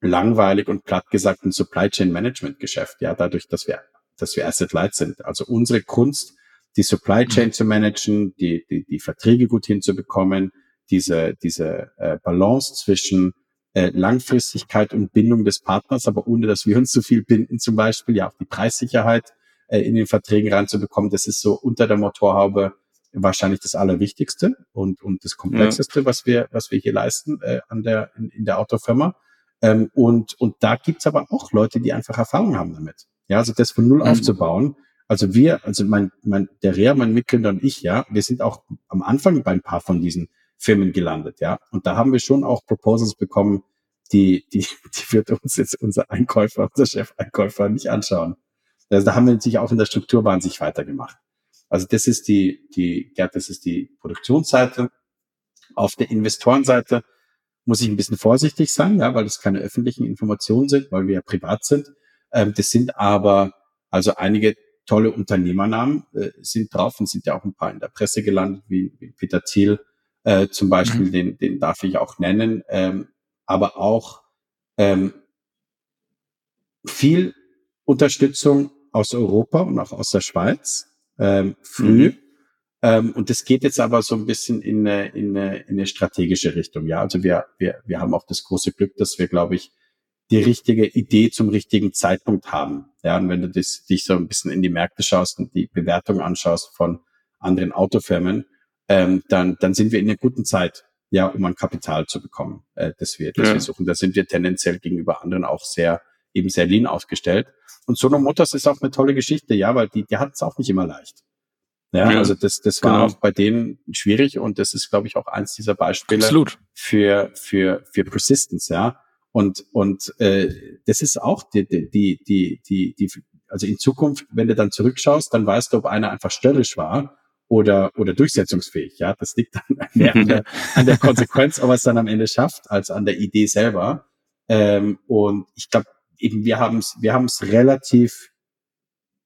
langweilig und platt gesagt ein Supply Chain Management Geschäft. Ja, dadurch, dass wir, dass wir Asset Light sind. Also unsere Kunst, die Supply mhm. Chain mhm. zu managen, die, die, die Verträge gut hinzubekommen, diese, diese äh, Balance zwischen äh, Langfristigkeit und Bindung des Partners, aber ohne dass wir uns zu viel binden, zum Beispiel, ja auch die Preissicherheit äh, in den Verträgen reinzubekommen, das ist so unter der Motorhaube wahrscheinlich das Allerwichtigste und, und das Komplexeste, ja. was wir, was wir hier leisten äh, an der, in, in der Autofirma. Ähm, und, und da gibt's aber auch Leute, die einfach Erfahrung haben damit. Ja, also das von null mhm. aufzubauen. Also wir, also mein, mein, der Rea, mein Mitgründer und ich, ja, wir sind auch am Anfang bei ein paar von diesen Firmen gelandet, ja. Und da haben wir schon auch Proposals bekommen, die, die, die wird uns jetzt unser Einkäufer, unser Chef-Einkäufer nicht anschauen. Also da haben wir natürlich auch in der Struktur wahnsinnig weitergemacht. Also das ist die, die, ja, das ist die Produktionsseite. Auf der Investorenseite muss ich ein bisschen vorsichtig sein, ja, weil das keine öffentlichen Informationen sind, weil wir ja privat sind. Ähm, das sind aber also einige tolle Unternehmernamen äh, sind drauf und sind ja auch ein paar in der Presse gelandet, wie, wie Peter Thiel, äh, zum Beispiel, mhm. den, den darf ich auch nennen, ähm, aber auch ähm, viel Unterstützung aus Europa und auch aus der Schweiz ähm, früh. Mhm. Ähm, und das geht jetzt aber so ein bisschen in eine, in eine, in eine strategische Richtung. Ja, also wir, wir, wir haben auch das große Glück, dass wir, glaube ich, die richtige Idee zum richtigen Zeitpunkt haben. Ja, und wenn du das, dich so ein bisschen in die Märkte schaust und die Bewertung anschaust von anderen Autofirmen, ähm, dann, dann sind wir in einer guten Zeit, ja, um an Kapital zu bekommen, äh, das wir, das ja. wir suchen. Da sind wir tendenziell gegenüber anderen auch sehr, eben sehr lean aufgestellt. Und Sono Motors ist auch eine tolle Geschichte, ja, weil die, die hat es auch nicht immer leicht. Ja, ja, also das, das war genau. auch bei denen schwierig und das ist, glaube ich, auch eins dieser Beispiele Absolut. für für für Persistence, ja. Und und äh, das ist auch die die die die die also in Zukunft, wenn du dann zurückschaust, dann weißt du, ob einer einfach störrisch war oder, oder durchsetzungsfähig. Ja, das liegt dann mehr an der, an der Konsequenz, ob er es dann am Ende schafft, als an der Idee selber. Ähm, und ich glaube, eben wir haben es, wir haben es relativ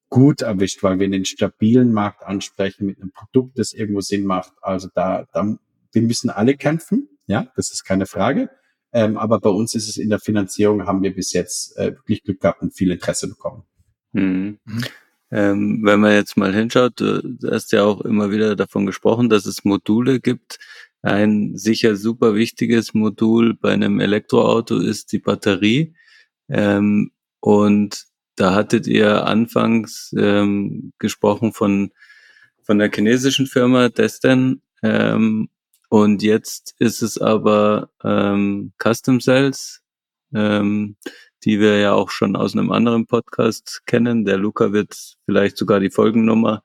gut erwischt, weil wir einen stabilen Markt ansprechen mit einem Produkt, das irgendwo Sinn macht. Also da, da wir müssen alle kämpfen. Ja, das ist keine Frage. Ähm, aber bei uns ist es in der Finanzierung, haben wir bis jetzt äh, wirklich Glück gehabt und viel Interesse bekommen. Mhm. Ähm, wenn man jetzt mal hinschaut, du hast ja auch immer wieder davon gesprochen, dass es Module gibt. Ein sicher super wichtiges Modul bei einem Elektroauto ist die Batterie. Ähm, und da hattet ihr anfangs ähm, gesprochen von, von der chinesischen Firma Destin. Ähm, und jetzt ist es aber ähm, Custom Cells. Ähm, die wir ja auch schon aus einem anderen Podcast kennen. Der Luca wird vielleicht sogar die Folgennummer.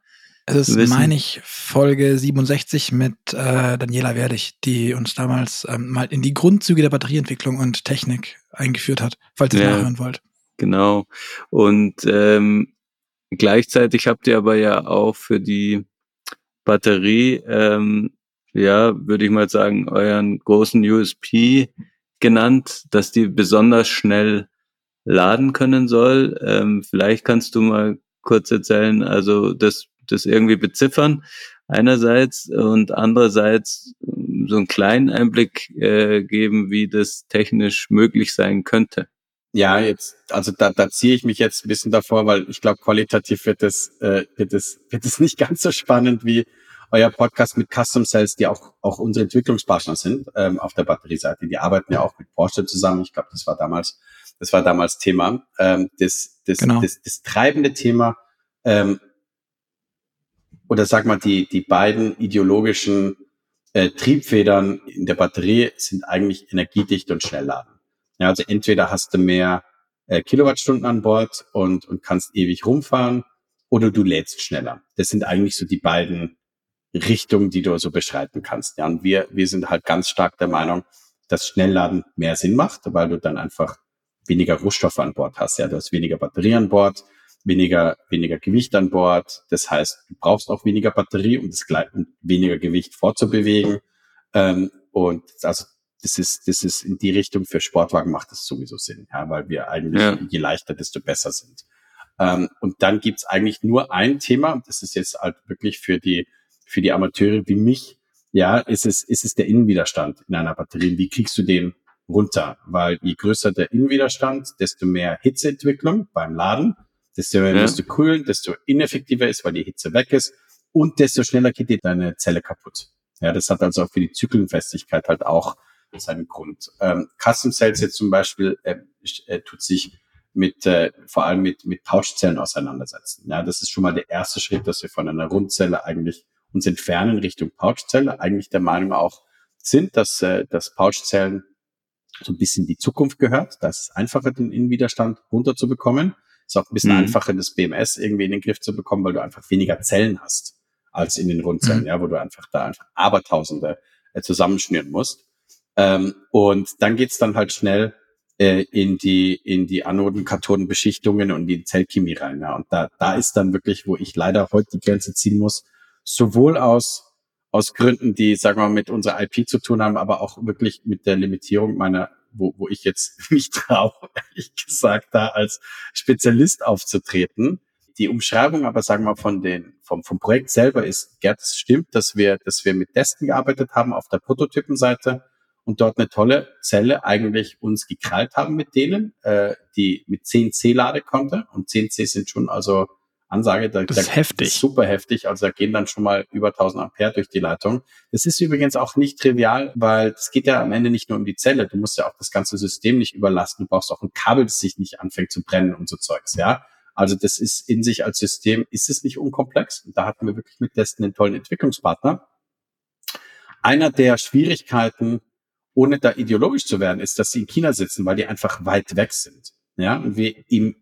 Es ist, wissen. meine ich, Folge 67 mit äh, Daniela Werdig, die uns damals ähm, mal in die Grundzüge der Batterieentwicklung und Technik eingeführt hat, falls ihr ja, nachhören wollt. Genau. Und ähm, gleichzeitig habt ihr aber ja auch für die Batterie, ähm, ja, würde ich mal sagen, euren großen USP genannt, dass die besonders schnell laden können soll. Ähm, vielleicht kannst du mal kurz erzählen, also das, das irgendwie beziffern einerseits und andererseits ähm, so einen kleinen Einblick äh, geben, wie das technisch möglich sein könnte. Ja, jetzt, also da, da ziehe ich mich jetzt ein bisschen davor, weil ich glaube, qualitativ wird es, äh, wird es, wird es nicht ganz so spannend wie euer Podcast mit Custom Cells, die auch, auch unsere Entwicklungspartner sind ähm, auf der Batterieseite. Die arbeiten ja auch mit Porsche zusammen. Ich glaube, das war damals, das war damals Thema. Ähm, das, das, genau. das, das treibende Thema ähm, oder sag mal, die, die beiden ideologischen äh, Triebfedern in der Batterie sind eigentlich energiedicht und Schnellladen. Ja, also entweder hast du mehr äh, Kilowattstunden an Bord und, und kannst ewig rumfahren oder du lädst schneller. Das sind eigentlich so die beiden Richtungen, die du so beschreiten kannst. Ja, und wir, wir sind halt ganz stark der Meinung, dass Schnellladen mehr Sinn macht, weil du dann einfach weniger Rohstoffe an Bord hast. Ja, du hast weniger Batterie an Bord, weniger, weniger Gewicht an Bord. Das heißt, du brauchst auch weniger Batterie, um das um weniger Gewicht vorzubewegen. Ähm, und also das ist, das ist in die Richtung für Sportwagen macht das sowieso Sinn, ja, weil wir eigentlich ja. je leichter, desto besser sind. Ähm, und dann gibt's eigentlich nur ein Thema, das ist jetzt halt wirklich für die, für die Amateure wie mich, ja, ist es, ist es der Innenwiderstand in einer Batterie. Wie kriegst du den runter? Weil je größer der Innenwiderstand, desto mehr Hitzeentwicklung beim Laden, desto mehr ja. musst du kühlen, desto ineffektiver ist, weil die Hitze weg ist und desto schneller geht dir deine Zelle kaputt. Ja, das hat also auch für die Zyklenfestigkeit halt auch seinen Grund. Ähm, Custom Cells jetzt zum Beispiel äh, äh, tut sich mit äh, vor allem mit mit Pouchzellen auseinandersetzen. Ja, das ist schon mal der erste Schritt, dass wir von einer Rundzelle eigentlich uns entfernen Richtung Pouchzelle. Eigentlich der Meinung auch sind, dass äh, dass Pouchzellen so ein bisschen die Zukunft gehört. Das ist einfacher, den Innenwiderstand runterzubekommen. Ist auch ein bisschen mhm. einfacher, das BMS irgendwie in den Griff zu bekommen, weil du einfach weniger Zellen hast als in den Rundzellen, mhm. ja, wo du einfach da einfach Abertausende äh, zusammenschnüren musst. Ähm, und dann geht's dann halt schnell äh, in die in die Anoden, Kathoden, Beschichtungen und die Zellchemie rein. Ja. Und da da ist dann wirklich, wo ich leider heute die Grenze ziehen muss, sowohl aus aus Gründen, die sagen wir mal mit unserer IP zu tun haben, aber auch wirklich mit der Limitierung meiner, wo, wo ich jetzt mich traue, ehrlich gesagt, da als Spezialist aufzutreten. Die Umschreibung aber, sagen wir von den, vom, vom Projekt selber ist, Gerd, es stimmt, dass wir, dass wir mit Testen gearbeitet haben auf der Prototypenseite und dort eine tolle Zelle eigentlich uns gekrallt haben mit denen, äh, die mit 10C lade konnte. Und 10C sind schon also Ansage, da, das ist da, heftig. super heftig. Also da gehen dann schon mal über 1000 Ampere durch die Leitung. Das ist übrigens auch nicht trivial, weil es geht ja am Ende nicht nur um die Zelle. Du musst ja auch das ganze System nicht überlasten. Du brauchst auch ein Kabel, das sich nicht anfängt zu brennen und so Zeugs, ja. Also das ist in sich als System, ist es nicht unkomplex. Und da hatten wir wirklich mit Testen einen tollen Entwicklungspartner. Einer der Schwierigkeiten, ohne da ideologisch zu werden, ist, dass sie in China sitzen, weil die einfach weit weg sind. Ja, und wir im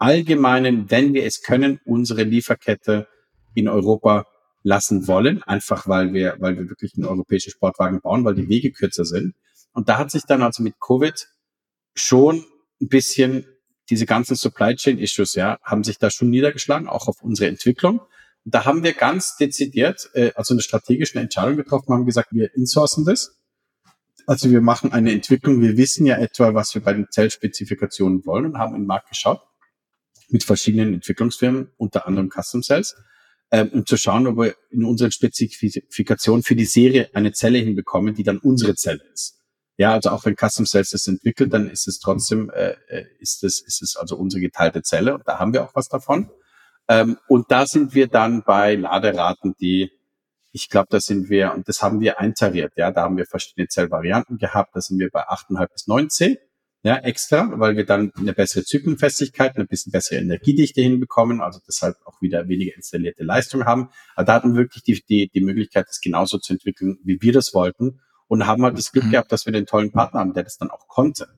Allgemeinen, wenn wir es können, unsere Lieferkette in Europa lassen wollen, einfach weil wir, weil wir wirklich einen europäischen Sportwagen bauen, weil die Wege kürzer sind. Und da hat sich dann also mit Covid schon ein bisschen diese ganzen Supply Chain Issues, ja, haben sich da schon niedergeschlagen, auch auf unsere Entwicklung. Und da haben wir ganz dezidiert, äh, also eine strategische Entscheidung getroffen, haben gesagt, wir insourcen das also wir machen eine Entwicklung. Wir wissen ja etwa, was wir bei den Zellspezifikationen wollen und haben in den Markt geschaut mit verschiedenen Entwicklungsfirmen, unter anderem Custom Cells, ähm, um zu schauen, ob wir in unseren Spezifikationen für die Serie eine Zelle hinbekommen, die dann unsere Zelle ist. Ja, also auch wenn Custom Cells das entwickelt, dann ist es trotzdem, äh, äh, ist es, ist es also unsere geteilte Zelle und da haben wir auch was davon. Ähm, und da sind wir dann bei Laderaten, die ich glaube, da sind wir, und das haben wir eintariert, ja, da haben wir verschiedene Zellvarianten gehabt, da sind wir bei 8,5 bis 9C, ja, extra, weil wir dann eine bessere Zyklenfestigkeit, eine bisschen bessere Energiedichte hinbekommen, also deshalb auch wieder weniger installierte Leistung haben. Aber da hatten wir wirklich die, die, die Möglichkeit, das genauso zu entwickeln, wie wir das wollten und haben halt das Glück mhm. gehabt, dass wir den tollen Partner haben, der das dann auch konnte.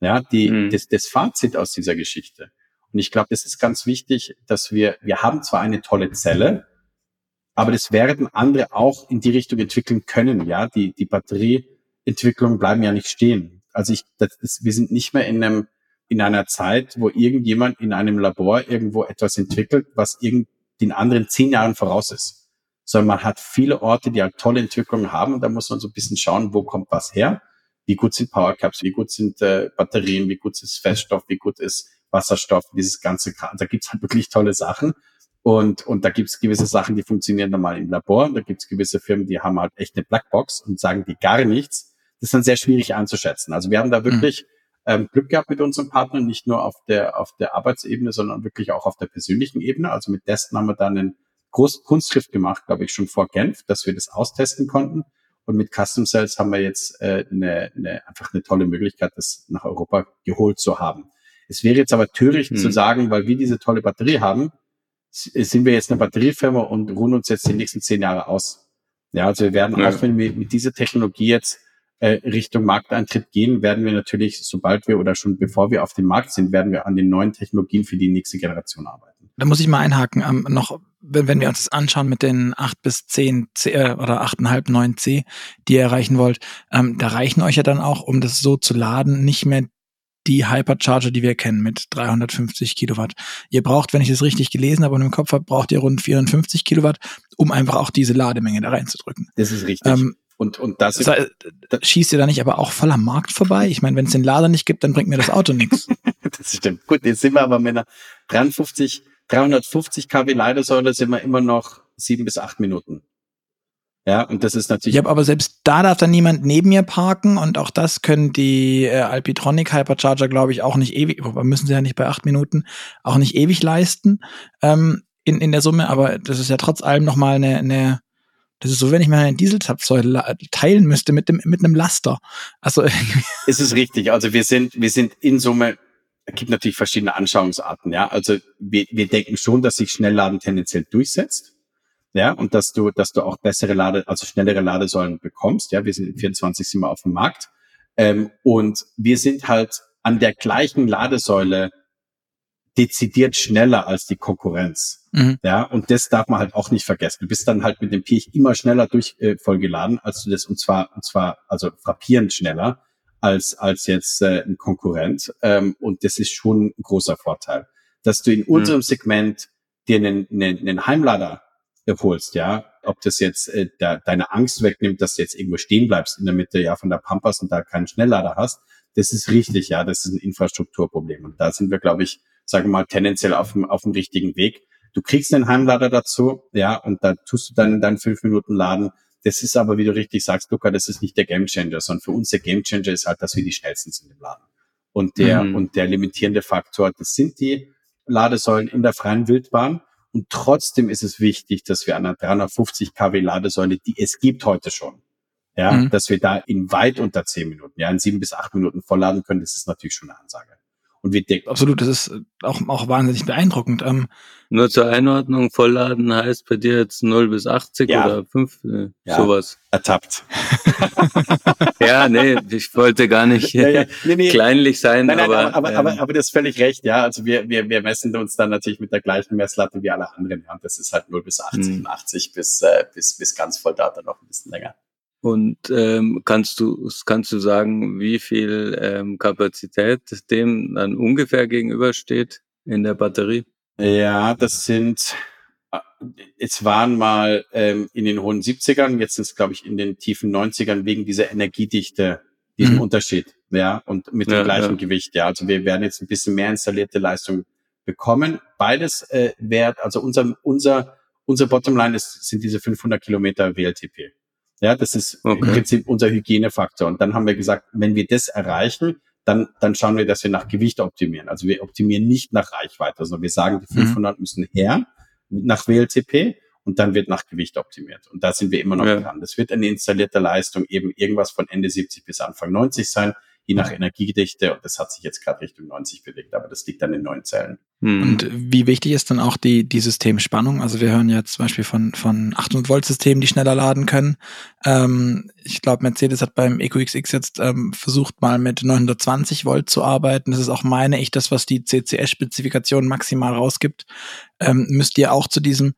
Ja, die, mhm. das, das Fazit aus dieser Geschichte. Und ich glaube, das ist ganz wichtig, dass wir, wir haben zwar eine tolle Zelle, aber das werden andere auch in die Richtung entwickeln können. Ja, die, die Batterieentwicklung bleiben ja nicht stehen. Also ich, das ist, wir sind nicht mehr in einem, in einer Zeit, wo irgendjemand in einem Labor irgendwo etwas entwickelt, was irgend den anderen zehn Jahren voraus ist. Sondern man hat viele Orte, die halt tolle Entwicklungen haben und da muss man so ein bisschen schauen, wo kommt was her. wie gut sind Powercaps, wie gut sind äh, Batterien, wie gut ist Feststoff, wie gut ist Wasserstoff, dieses ganze, da gibt's halt wirklich tolle Sachen. Und, und da gibt's gewisse Sachen, die funktionieren normal im Labor. Und da gibt's gewisse Firmen, die haben halt echt eine Blackbox und sagen die gar nichts. Das ist dann sehr schwierig einzuschätzen. Also wir haben da mhm. wirklich mhm. ähm, Glück gehabt mit unseren Partnern, nicht nur auf der, auf der Arbeitsebene, sondern wirklich auch auf der persönlichen Ebene. Also mit Desten haben wir dann einen großen Kunstschrift gemacht, glaube ich, schon vor Genf, dass wir das austesten konnten. Und mit Custom Cells haben wir jetzt äh, eine, eine, einfach eine tolle Möglichkeit, das nach Europa geholt zu haben. Es wäre jetzt aber töricht hm. zu sagen, weil wir diese tolle Batterie haben, sind wir jetzt eine Batteriefirma und ruhen uns jetzt die nächsten zehn Jahre aus. Ja, also wir werden ja. auch, wenn wir mit dieser Technologie jetzt äh, Richtung Markteintritt gehen, werden wir natürlich, sobald wir oder schon bevor wir auf dem Markt sind, werden wir an den neuen Technologien für die nächste Generation arbeiten. Da muss ich mal einhaken, ähm, noch, wenn, wenn wir uns das anschauen mit den acht bis zehn C äh, oder achteinhalb neun C, die ihr erreichen wollt, ähm, da reichen euch ja dann auch, um das so zu laden, nicht mehr die Hypercharger, die wir kennen, mit 350 Kilowatt. Ihr braucht, wenn ich es richtig gelesen habe und im Kopf habe, braucht ihr rund 450 Kilowatt, um einfach auch diese Lademenge da reinzudrücken. Das ist richtig. Ähm, und, und das, das, das schießt ihr da nicht aber auch voll am Markt vorbei? Ich meine, wenn es den Lader nicht gibt, dann bringt mir das Auto nichts. das stimmt. Gut, jetzt sind wir aber mit einer 53, 350 kW Ladesäule sind wir immer noch sieben bis acht Minuten. Ja, und das ist natürlich. Ja, aber selbst da darf dann niemand neben mir parken und auch das können die äh, Alpitronic Hypercharger, glaube ich, auch nicht ewig, wobei müssen sie ja nicht bei acht Minuten, auch nicht ewig leisten ähm, in, in der Summe, aber das ist ja trotz allem nochmal eine, eine das ist so, wenn ich mir eine Dieselzapfsäule teilen müsste mit dem mit einem Laster. Also es ist richtig. Also wir sind wir sind in Summe. Es gibt natürlich verschiedene Anschauungsarten. Ja, also wir, wir denken schon, dass sich Schnellladen tendenziell durchsetzt ja, und dass du, dass du auch bessere Lade, also schnellere Ladesäulen bekommst. Ja, wir sind in 24 sind wir auf dem Markt. Ähm, und wir sind halt an der gleichen Ladesäule dezidiert schneller als die Konkurrenz. Mhm. Ja, und das darf man halt auch nicht vergessen. Du bist dann halt mit dem Pirch immer schneller durch äh, vollgeladen, als du das und zwar und zwar also frappierend schneller als als jetzt äh, ein Konkurrent. Ähm, und das ist schon ein großer Vorteil, dass du in mhm. unserem Segment dir einen, einen, einen Heimlader holst, ja. Ob das jetzt äh, da, deine Angst wegnimmt, dass du jetzt irgendwo stehen bleibst in der Mitte ja von der Pampas und da keinen Schnelllader hast, das ist richtig, ja, das ist ein Infrastrukturproblem. Und da sind wir, glaube ich, sagen wir mal, tendenziell auf dem, auf dem richtigen Weg. Du kriegst einen Heimlader dazu, ja, und da tust du dann dann fünf Minuten laden. Das ist aber, wie du richtig sagst, Luca, das ist nicht der Gamechanger, sondern für uns der Gamechanger ist halt, dass wir die schnellsten sind im Laden. Und der, mhm. und der limitierende Faktor, das sind die Ladesäulen in der freien Wildbahn. Und trotzdem ist es wichtig, dass wir an einer 350 kW Ladesäule, die es gibt heute schon, ja, mhm. dass wir da in weit unter zehn Minuten, ja, in sieben bis acht Minuten vollladen können, das ist natürlich schon eine Ansage. Und wir denken. Absolut, das ist auch, auch wahnsinnig beeindruckend. Ähm, Nur zur Einordnung, Vollladen heißt bei dir jetzt 0 bis 80 ja. oder 5, äh, ja. sowas. Ertappt. ja, nee, ich wollte gar nicht ja, ja. Nee, nee. kleinlich sein. Nein, nein, aber, aber, ähm, aber, aber, das ist völlig recht, ja. Also wir, wir, wir messen uns dann natürlich mit der gleichen Messlatte wie alle anderen. Ja. Und das ist halt 0 bis 80 hm. und 80 bis, äh, bis, bis ganz Volldata noch ein bisschen länger. Und ähm, kannst du kannst du sagen, wie viel ähm, Kapazität dem dann ungefähr gegenübersteht in der Batterie? Ja, das sind äh, es waren mal ähm, in den hohen 70ern, jetzt sind es glaube ich in den tiefen 90ern wegen dieser Energiedichte diesen mhm. Unterschied, ja, und mit ja, dem gleichen ja. Gewicht, ja. Also wir werden jetzt ein bisschen mehr installierte Leistung bekommen. Beides äh, wert, also unser unser unser Bottomline ist, sind diese 500 Kilometer WLTP. Ja, das ist okay. im Prinzip unser Hygienefaktor. Und dann haben wir gesagt, wenn wir das erreichen, dann, dann schauen wir, dass wir nach Gewicht optimieren. Also wir optimieren nicht nach Reichweite, sondern wir sagen, die 500 mhm. müssen her nach WLTP und dann wird nach Gewicht optimiert. Und da sind wir immer noch ja. dran. Das wird eine installierte Leistung eben irgendwas von Ende 70 bis Anfang 90 sein je nach Energiedichte. Und das hat sich jetzt gerade Richtung 90 bewegt, aber das liegt dann in neuen Zellen. Hm. Und wie wichtig ist dann auch die, die Systemspannung? Also wir hören ja zum Beispiel von, von 800 Volt Systemen, die schneller laden können. Ähm, ich glaube, Mercedes hat beim EcoXX jetzt ähm, versucht mal mit 920 Volt zu arbeiten. Das ist auch, meine ich, das, was die CCS-Spezifikation maximal rausgibt. Ähm, müsst ihr auch zu diesem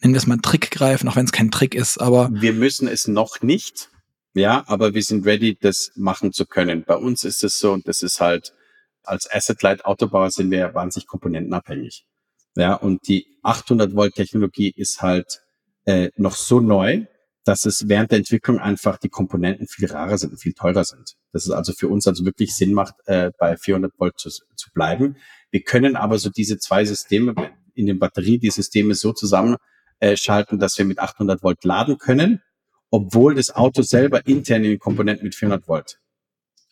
nennen wir es mal Trick greifen, auch wenn es kein Trick ist, aber. Wir müssen es noch nicht. Ja, aber wir sind ready, das machen zu können. Bei uns ist es so, und das ist halt, als Asset-Light Autobauer sind wir wahnsinnig komponentenabhängig. Ja, und die 800 Volt Technologie ist halt äh, noch so neu, dass es während der Entwicklung einfach die Komponenten viel rarer sind und viel teurer sind. Das ist also für uns also wirklich Sinn macht, äh, bei 400 Volt zu, zu bleiben. Wir können aber so diese zwei Systeme in den Batterie, die Systeme so zusammenschalten, dass wir mit 800 Volt laden können, obwohl das Auto selber intern in den Komponenten mit 400 Volt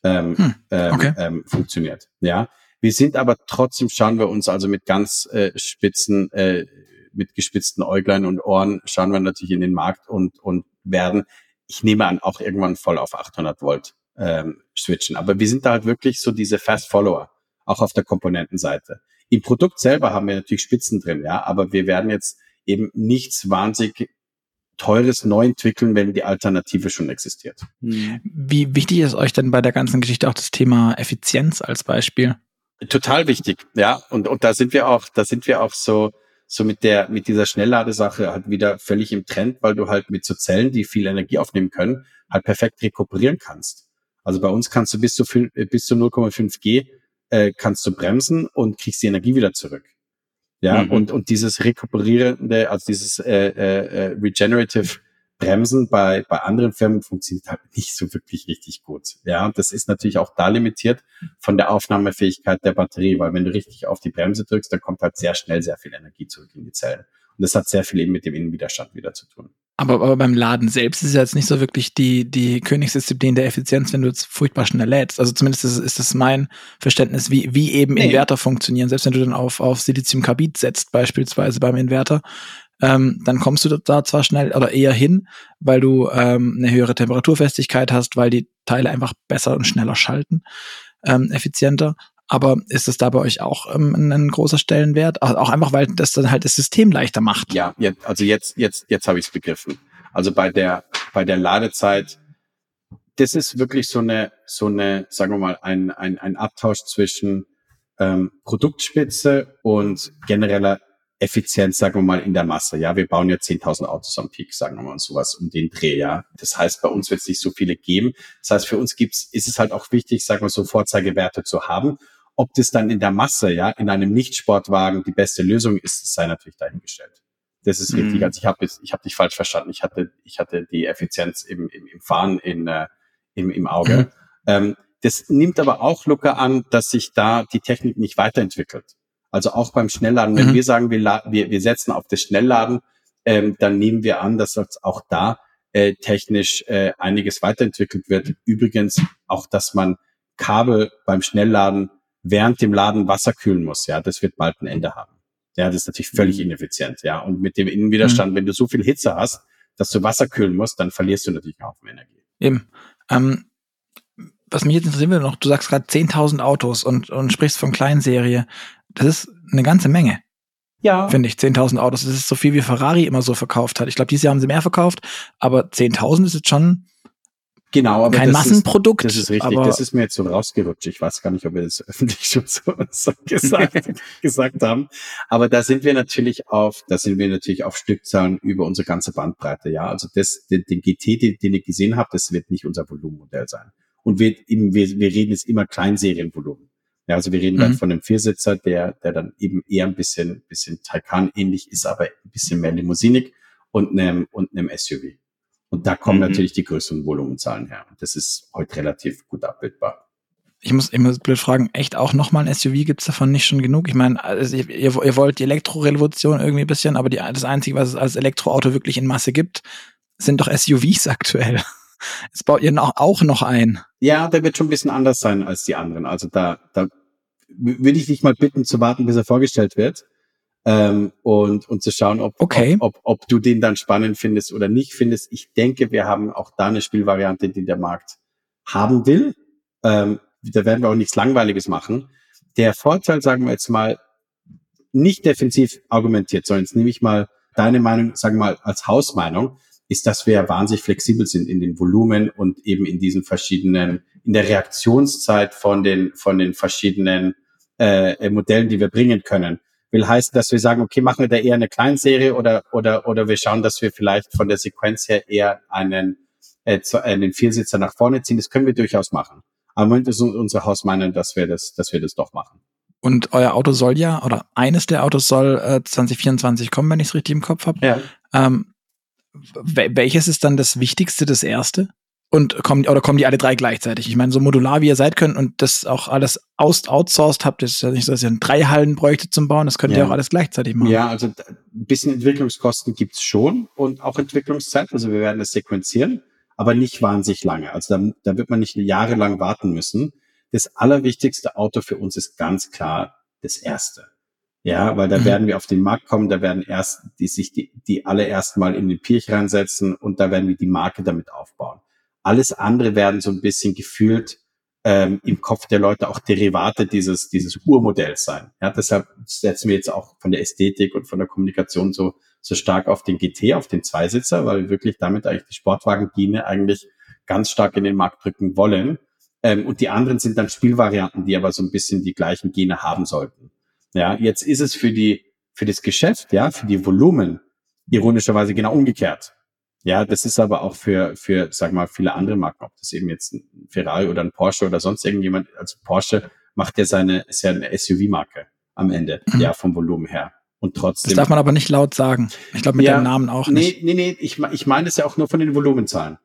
ähm, hm, ähm, okay. ähm, funktioniert. Ja, wir sind aber trotzdem schauen wir uns also mit ganz äh, spitzen äh, mit gespitzten Äuglein und Ohren schauen wir natürlich in den Markt und, und werden, ich nehme an, auch irgendwann voll auf 800 Volt ähm, switchen. Aber wir sind da halt wirklich so diese Fast Follower, auch auf der Komponentenseite. Im Produkt selber haben wir natürlich Spitzen drin, ja, aber wir werden jetzt eben nichts wahnsinnig Teures neu entwickeln, wenn die Alternative schon existiert. Hm. Wie wichtig ist euch denn bei der ganzen Geschichte auch das Thema Effizienz als Beispiel? Total wichtig, ja. Und, und da sind wir auch, da sind wir auch so, so mit der, mit dieser Schnellladesache halt wieder völlig im Trend, weil du halt mit so Zellen, die viel Energie aufnehmen können, halt perfekt rekuperieren kannst. Also bei uns kannst du bis zu, äh, bis zu 0,5 G äh, kannst du bremsen und kriegst die Energie wieder zurück. Ja, mhm. und, und dieses rekuperierende, also dieses äh, äh, äh Regenerative Bremsen bei, bei anderen Firmen funktioniert halt nicht so wirklich richtig gut. Ja, und das ist natürlich auch da limitiert von der Aufnahmefähigkeit der Batterie, weil wenn du richtig auf die Bremse drückst, dann kommt halt sehr schnell sehr viel Energie zurück in die Zellen. Und das hat sehr viel eben mit dem Innenwiderstand wieder zu tun. Aber, aber beim Laden selbst ist ja jetzt nicht so wirklich die, die Königsdisziplin der Effizienz, wenn du jetzt furchtbar schnell lädst. Also zumindest ist, ist das mein Verständnis, wie, wie eben nee. Inverter funktionieren. Selbst wenn du dann auf, auf Siliziumkarbid setzt, beispielsweise beim Inverter, ähm, dann kommst du da zwar schnell oder eher hin, weil du ähm, eine höhere Temperaturfestigkeit hast, weil die Teile einfach besser und schneller schalten, ähm, effizienter. Aber ist es da bei euch auch ähm, ein, ein, großer Stellenwert? Auch einfach, weil das dann halt das System leichter macht. Ja, jetzt, also jetzt, jetzt, jetzt habe ich es begriffen. Also bei der, bei der Ladezeit, das ist wirklich so eine, so eine, sagen wir mal, ein, ein, ein Abtausch zwischen ähm, Produktspitze und genereller Effizienz, sagen wir mal, in der Masse. Ja, wir bauen ja 10.000 Autos am Peak, sagen wir mal, und sowas um den Dreh, ja. Das heißt, bei uns wird es nicht so viele geben. Das heißt, für uns gibt's, ist es halt auch wichtig, sagen wir so, Vorzeigewerte zu haben. Ob das dann in der Masse, ja, in einem Nichtsportwagen die beste Lösung ist, das sei natürlich dahingestellt. Das ist mhm. richtig. Also ich habe ich hab dich falsch verstanden. Ich hatte, ich hatte die Effizienz im, im, im Fahren in, äh, im, im Auge. Mhm. Ähm, das nimmt aber auch locker an, dass sich da die Technik nicht weiterentwickelt. Also auch beim Schnellladen, wenn mhm. wir sagen, wir, wir, wir setzen auf das Schnellladen, ähm, dann nehmen wir an, dass auch da äh, technisch äh, einiges weiterentwickelt wird. Übrigens auch, dass man Kabel beim Schnellladen während dem Laden Wasser kühlen muss. Ja, das wird bald ein Ende haben. Ja, das ist natürlich völlig mhm. ineffizient. Ja, und mit dem Innenwiderstand, mhm. wenn du so viel Hitze hast, dass du Wasser kühlen musst, dann verlierst du natürlich auch Energie. Eben. Ähm, was mich jetzt interessieren würde noch, du sagst gerade 10.000 Autos und, und sprichst von Kleinserie. Das ist eine ganze Menge. Ja. Finde ich, 10.000 Autos. Das ist so viel, wie Ferrari immer so verkauft hat. Ich glaube, dieses Jahr haben sie mehr verkauft, aber 10.000 ist jetzt schon genau, aber kein Massenprodukt. Ist, das ist richtig, das ist mir jetzt so rausgerutscht. Ich weiß gar nicht, ob wir das öffentlich schon so, so gesagt, gesagt haben. Aber da sind wir natürlich auf, da sind wir natürlich auf Stückzahlen über unsere ganze Bandbreite. Ja, also das, den, den GT, den, den ich gesehen habe, das wird nicht unser Volumenmodell sein. Und wir, wir, wir reden jetzt immer Kleinserienvolumen. Ja, also wir reden mhm. dann von einem Viersitzer, der, der dann eben eher ein bisschen, bisschen Taycan ähnlich ist, aber ein bisschen mehr Limousinig und einem, und einem SUV. Und da kommen mhm. natürlich die größeren Volumenzahlen her. Das ist heute relativ gut abbildbar. Ich muss immer blöd fragen, echt auch nochmal ein SUV gibt's davon nicht schon genug? Ich meine, also ihr, ihr wollt die Elektrorevolution irgendwie ein bisschen, aber die, das Einzige, was es als Elektroauto wirklich in Masse gibt, sind doch SUVs aktuell. Es baut ihr auch noch ein. Ja, der wird schon ein bisschen anders sein als die anderen. Also da, da würde ich dich mal bitten zu warten, bis er vorgestellt wird. Ähm, und, und zu schauen, ob, okay. ob, ob, ob du den dann spannend findest oder nicht findest. Ich denke, wir haben auch da eine Spielvariante, die der Markt haben will. Ähm, da werden wir auch nichts Langweiliges machen. Der Vorteil, sagen wir jetzt mal, nicht defensiv argumentiert, sondern jetzt nehme ich mal deine Meinung, sagen wir mal, als Hausmeinung ist, dass wir wahnsinnig flexibel sind in den Volumen und eben in diesen verschiedenen, in der Reaktionszeit von den, von den verschiedenen äh, Modellen, die wir bringen können. Will heißen, dass wir sagen, okay, machen wir da eher eine Kleinserie oder, oder, oder wir schauen, dass wir vielleicht von der Sequenz her eher einen, äh, einen Viersitzer nach vorne ziehen. Das können wir durchaus machen. Aber im Moment ist unsere Hausmeinung, dass wir das, dass wir das doch machen. Und euer Auto soll ja, oder eines der Autos soll äh, 2024 kommen, wenn ich es richtig im Kopf habe. Ja. Ähm, welches ist dann das Wichtigste, das erste? Und kommen, oder kommen die alle drei gleichzeitig? Ich meine, so modular wie ihr seid könnt und das auch alles aus, outsourced habt, ist ja nicht so, dass ihr drei Hallen bräuchte zum Bauen, das könnt ja. ihr auch alles gleichzeitig machen. Ja, also ein bisschen Entwicklungskosten gibt's schon und auch Entwicklungszeit. Also wir werden das sequenzieren, aber nicht wahnsinnig lange. Also da, da wird man nicht jahrelang warten müssen. Das allerwichtigste Auto für uns ist ganz klar das erste. Ja, weil da mhm. werden wir auf den Markt kommen, da werden erst die sich die, die alle erstmal in den Pirch reinsetzen und da werden wir die Marke damit aufbauen. Alles andere werden so ein bisschen gefühlt ähm, im Kopf der Leute auch Derivate dieses, dieses Urmodells sein. Ja, deshalb setzen wir jetzt auch von der Ästhetik und von der Kommunikation so, so stark auf den GT, auf den Zweisitzer, weil wir wirklich damit eigentlich die Sportwagen-Gene eigentlich ganz stark in den Markt drücken wollen. Ähm, und die anderen sind dann Spielvarianten, die aber so ein bisschen die gleichen Gene haben sollten. Ja, jetzt ist es für die, für das Geschäft, ja, für die Volumen ironischerweise genau umgekehrt. Ja, das ist aber auch für, für, sag mal, viele andere Marken, ob das eben jetzt ein Ferrari oder ein Porsche oder sonst irgendjemand, also Porsche macht ja seine, ist ja eine SUV-Marke am Ende, mhm. ja, vom Volumen her. Und trotzdem. Das darf man aber nicht laut sagen. Ich glaube, mit ja, dem Namen auch nicht. Nee, nee, nee, ich, ich meine es ja auch nur von den Volumenzahlen.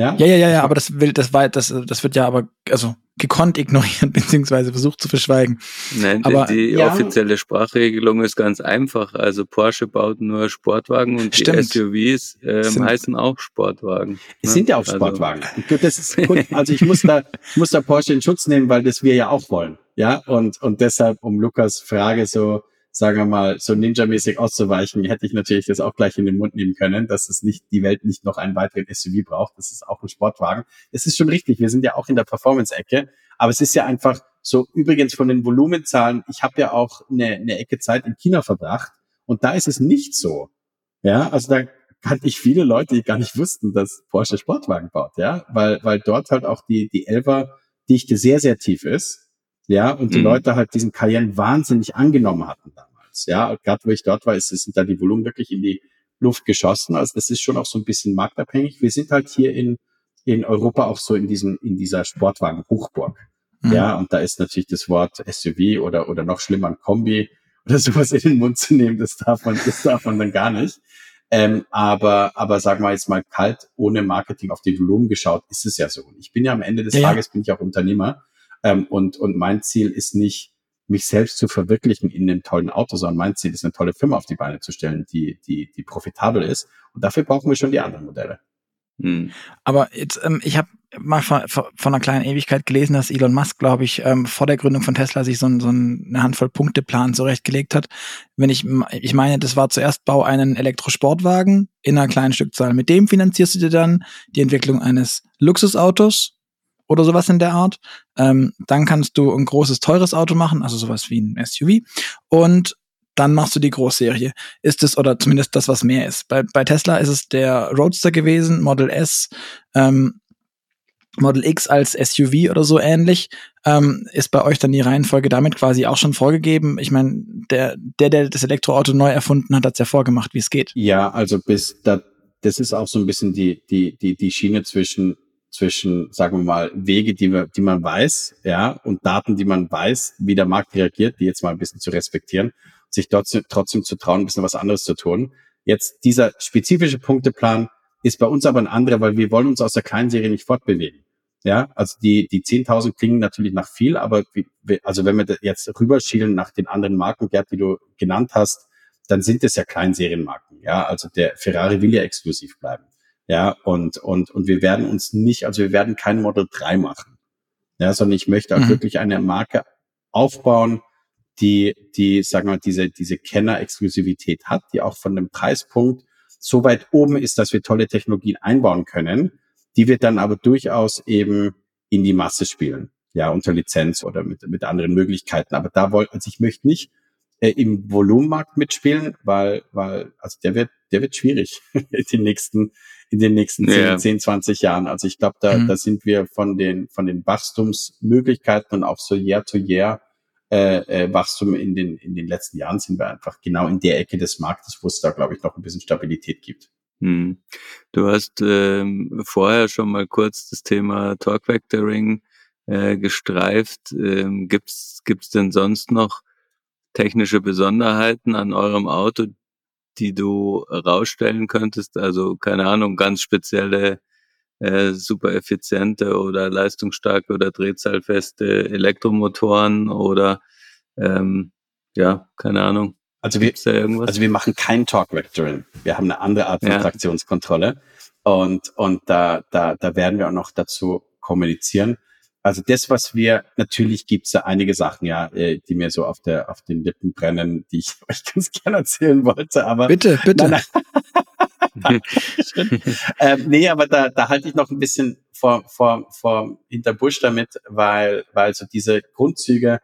Ja, ja, ja, ja, ja aber das will, das war, das, das wird ja aber, also gekonnt ignoriert beziehungsweise versucht zu verschweigen. Nein, aber, die, die ja. offizielle Sprachregelung ist ganz einfach. Also Porsche baut nur Sportwagen und Stimmt. die SUVs äh, heißen auch Sportwagen. Es ne? sind ja auch also Sportwagen. Also. Das ist gut. Also ich muss da, ich muss da Porsche in Schutz nehmen, weil das wir ja auch wollen. Ja, und, und deshalb, um Lukas Frage so sagen wir mal, so ninja-mäßig auszuweichen, hätte ich natürlich das auch gleich in den Mund nehmen können, dass es nicht, die Welt nicht noch einen weiteren SUV braucht. Das ist auch ein Sportwagen. Es ist schon richtig. Wir sind ja auch in der Performance-Ecke. Aber es ist ja einfach so, übrigens von den Volumenzahlen, ich habe ja auch eine, eine Ecke Zeit in China verbracht und da ist es nicht so. Ja, also da kannte ich viele Leute, die gar nicht wussten, dass Porsche Sportwagen baut, ja, weil, weil dort halt auch die, die Elfer Dichte sehr, sehr tief ist ja, und die mhm. Leute halt diesen Cayenne wahnsinnig angenommen hatten damals, ja, gerade wo ich dort war, ist, sind da die Volumen wirklich in die Luft geschossen, also das ist schon auch so ein bisschen marktabhängig. Wir sind halt hier in, in Europa auch so in diesem, in dieser Sportwagen-Hochburg, mhm. ja, und da ist natürlich das Wort SUV oder, oder noch schlimmer ein Kombi oder sowas in den Mund zu nehmen, das darf man, das darf man dann gar nicht. Ähm, aber, aber sagen wir jetzt mal kalt, ohne Marketing auf die Volumen geschaut, ist es ja so. Und ich bin ja am Ende des ja, Tages, bin ich auch Unternehmer ähm, und, und mein Ziel ist nicht, mich selbst zu verwirklichen in einem tollen Auto, sondern mein Ziel ist, eine tolle Firma auf die Beine zu stellen, die, die, die profitabel ist. Und dafür brauchen wir schon die anderen Modelle. Hm. Aber jetzt, ähm, ich habe mal von, von einer kleinen Ewigkeit gelesen, dass Elon Musk, glaube ich, ähm, vor der Gründung von Tesla sich so, ein, so eine Handvoll Punkteplan zurechtgelegt hat. Wenn ich, ich meine, das war zuerst Bau einen Elektrosportwagen in einer kleinen Stückzahl. Mit dem finanzierst du dir dann die Entwicklung eines Luxusautos oder sowas in der Art. Ähm, dann kannst du ein großes, teures Auto machen, also sowas wie ein SUV. Und dann machst du die Großserie. Ist es, oder zumindest das, was mehr ist. Bei, bei Tesla ist es der Roadster gewesen, Model S, ähm, Model X als SUV oder so ähnlich. Ähm, ist bei euch dann die Reihenfolge damit quasi auch schon vorgegeben? Ich meine, der, der, der das Elektroauto neu erfunden hat, hat es ja vorgemacht, wie es geht. Ja, also bis da, das ist auch so ein bisschen die, die, die, die Schiene zwischen zwischen, sagen wir mal, Wege, die, wir, die man weiß, ja, und Daten, die man weiß, wie der Markt reagiert, die jetzt mal ein bisschen zu respektieren, sich trotzdem, trotzdem zu trauen, ein bisschen was anderes zu tun. Jetzt dieser spezifische Punkteplan ist bei uns aber ein anderer, weil wir wollen uns aus der kleinen Serie nicht fortbewegen. Ja, also die, die 10.000 klingen natürlich nach viel, aber wie, also wenn wir jetzt rüberschielen nach den anderen Marken, Gerd, die du genannt hast, dann sind es ja Kleinserienmarken. Ja, also der Ferrari will ja exklusiv bleiben. Ja, und, und, und wir werden uns nicht, also wir werden kein Model 3 machen. Ja, sondern ich möchte auch mhm. wirklich eine Marke aufbauen, die, die, sagen wir mal, diese, diese Kenner-Exklusivität hat, die auch von dem Preispunkt so weit oben ist, dass wir tolle Technologien einbauen können, die wir dann aber durchaus eben in die Masse spielen. Ja, unter Lizenz oder mit, mit anderen Möglichkeiten. Aber da wollte, also ich möchte nicht äh, im Volumenmarkt mitspielen, weil, weil, also der wird, der wird schwierig in den nächsten, in den nächsten ja. 10, 10, 20 Jahren. Also ich glaube, da, mhm. da sind wir von den, von den Wachstumsmöglichkeiten und auch so Year to Year äh, äh, Wachstum in den, in den letzten Jahren sind wir einfach genau in der Ecke des Marktes, wo es da, glaube ich, noch ein bisschen Stabilität gibt. Hm. Du hast ähm, vorher schon mal kurz das Thema Torque Vectoring äh, gestreift. Ähm, gibt's gibt's denn sonst noch technische Besonderheiten an eurem Auto, die du rausstellen könntest? Also keine Ahnung, ganz spezielle, äh, super effiziente oder leistungsstarke oder drehzahlfeste Elektromotoren oder ähm, ja, keine Ahnung. Also wir, also wir machen kein Talk Vectoring. Wir haben eine andere Art von ja. Traktionskontrolle. Und, und da, da, da werden wir auch noch dazu kommunizieren. Also das, was wir, natürlich gibt es da einige Sachen, ja, äh, die mir so auf der, auf den Lippen brennen, die ich euch ganz gerne erzählen wollte, aber. Bitte, bitte. Nein, nein. ähm, nee, aber da, da halte ich noch ein bisschen vor, vor, vor hinter Busch damit, weil, weil so diese Grundzüge,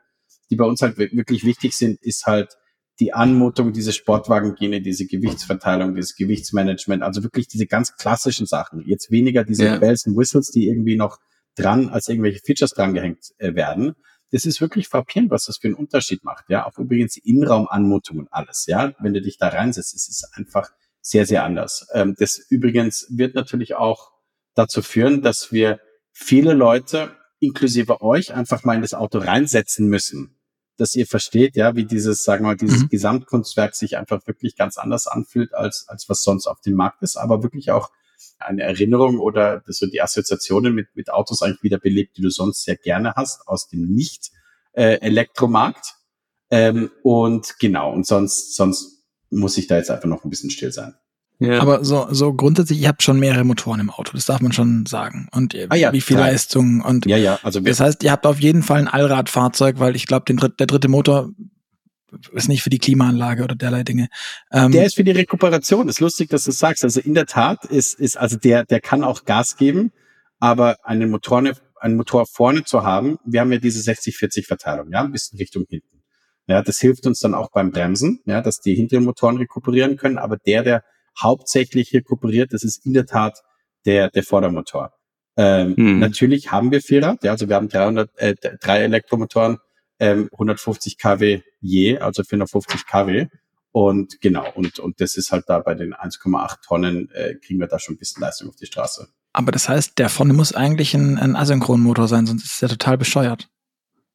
die bei uns halt wirklich wichtig sind, ist halt die Anmutung, diese Sportwagengene, diese Gewichtsverteilung, dieses Gewichtsmanagement, also wirklich diese ganz klassischen Sachen. Jetzt weniger diese ja. Bells and Whistles, die irgendwie noch dran als irgendwelche Features dran gehängt äh, werden. Das ist wirklich frappierend, was das für einen Unterschied macht. Ja, auch übrigens die Innenraumanmutung und alles. Ja, wenn du dich da reinsetzt, es ist einfach sehr, sehr anders. Ähm, das übrigens wird natürlich auch dazu führen, dass wir viele Leute, inklusive euch, einfach mal in das Auto reinsetzen müssen dass ihr versteht, ja, wie dieses, sagen wir mal, dieses mhm. Gesamtkunstwerk sich einfach wirklich ganz anders anfühlt, als, als was sonst auf dem Markt ist, aber wirklich auch eine Erinnerung oder so die Assoziationen mit, mit Autos eigentlich wieder belebt, die du sonst sehr gerne hast aus dem Nicht-Elektromarkt. Äh, ähm, und genau, und sonst, sonst muss ich da jetzt einfach noch ein bisschen still sein. Ja. Aber so, so grundsätzlich, ihr habt schon mehrere Motoren im Auto, das darf man schon sagen. Und ah ja, wie viel klar. Leistung und ja, ja, also das heißt, ihr habt auf jeden Fall ein Allradfahrzeug, weil ich glaube, dritt, der dritte Motor ist nicht für die Klimaanlage oder derlei Dinge. Ähm, der ist für die Rekuperation. Ist lustig, dass du sagst. Also in der Tat ist, ist also der, der kann auch Gas geben, aber einen Motor, einen Motor vorne zu haben, wir haben ja diese 60-40 Verteilung, ja, ein bisschen Richtung hinten. Ja, das hilft uns dann auch beim Bremsen, ja, dass die hinteren Motoren rekuperieren können, aber der, der hauptsächlich rekuperiert, das ist in der Tat der, der Vordermotor. Ähm, hm. Natürlich haben wir Vierrad, ja, also wir haben 300, äh, drei Elektromotoren, ähm, 150 kW je, also 450 kW. Und genau, und, und das ist halt da bei den 1,8 Tonnen, äh, kriegen wir da schon ein bisschen Leistung auf die Straße. Aber das heißt, der vorne muss eigentlich ein, ein Asynchronmotor sein, sonst ist er total bescheuert.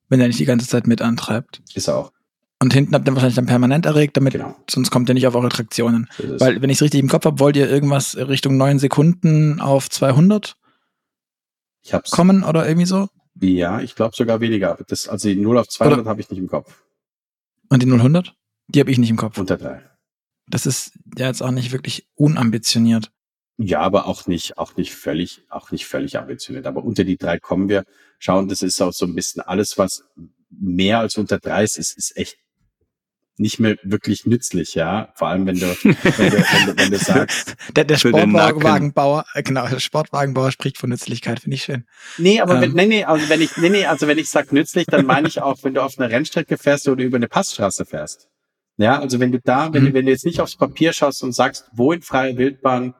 Wenn er nicht die ganze Zeit mit antreibt. Ist er auch. Und hinten habt ihr wahrscheinlich dann permanent erregt, damit genau. sonst kommt ihr nicht auf eure Traktionen. Weil, wenn ich es richtig im Kopf habe, wollt ihr irgendwas Richtung neun Sekunden auf 200 ich hab's. kommen oder irgendwie so? Ja, ich glaube sogar weniger. Das, also die 0 auf 200 habe ich nicht im Kopf. Und die 000? Die habe ich nicht im Kopf. Unter drei. Das ist ja jetzt auch nicht wirklich unambitioniert. Ja, aber auch nicht, auch nicht völlig, auch nicht völlig ambitioniert. Aber unter die drei kommen wir. Schauen, das ist auch so ein bisschen alles, was mehr als unter drei ist, ist, ist echt nicht mehr wirklich nützlich, ja. Vor allem, wenn du, wenn du, wenn du, wenn du sagst. Der, der Sportwagenbauer, äh, genau, der Sportwagenbauer spricht von Nützlichkeit, finde ich schön. Nee, aber ähm. wenn, nee, nee, also wenn ich, nee, nee, also wenn ich sag nützlich, dann meine ich auch, wenn du auf einer Rennstrecke fährst oder über eine Passstraße fährst. Ja, also wenn du da, wenn, mhm. du, wenn du jetzt nicht aufs Papier schaust und sagst, wo in freier Wildbahn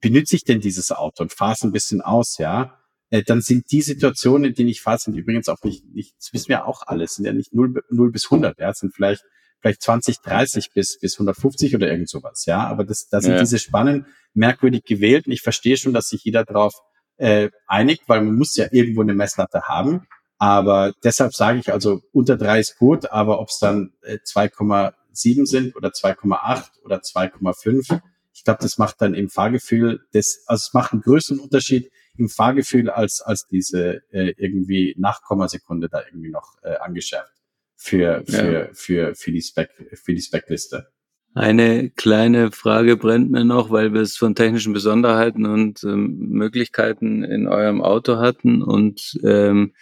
benütze ich denn dieses Auto und fahrst ein bisschen aus, ja, äh, dann sind die Situationen, in denen ich fahre, sind übrigens auch nicht, nicht, das wissen wir auch alles, sind ja nicht 0, 0 bis 100, ja, sind vielleicht vielleicht 20, 30 bis, bis 150 oder irgend sowas, ja. Aber das, da sind ja. diese Spannen merkwürdig gewählt und ich verstehe schon, dass sich jeder darauf äh, einigt, weil man muss ja irgendwo eine Messlatte haben. Aber deshalb sage ich also, unter drei ist gut, aber ob es dann äh, 2,7 sind oder 2,8 oder 2,5, ich glaube, das macht dann im Fahrgefühl, das, also es macht einen größeren Unterschied im Fahrgefühl als, als diese äh, irgendwie Nachkommasekunde da irgendwie noch äh, angeschärft für, für, ja. für, für, die Spec, für die Spec-Liste. Eine kleine Frage brennt mir noch, weil wir es von technischen Besonderheiten und ähm, Möglichkeiten in eurem Auto hatten und ähm,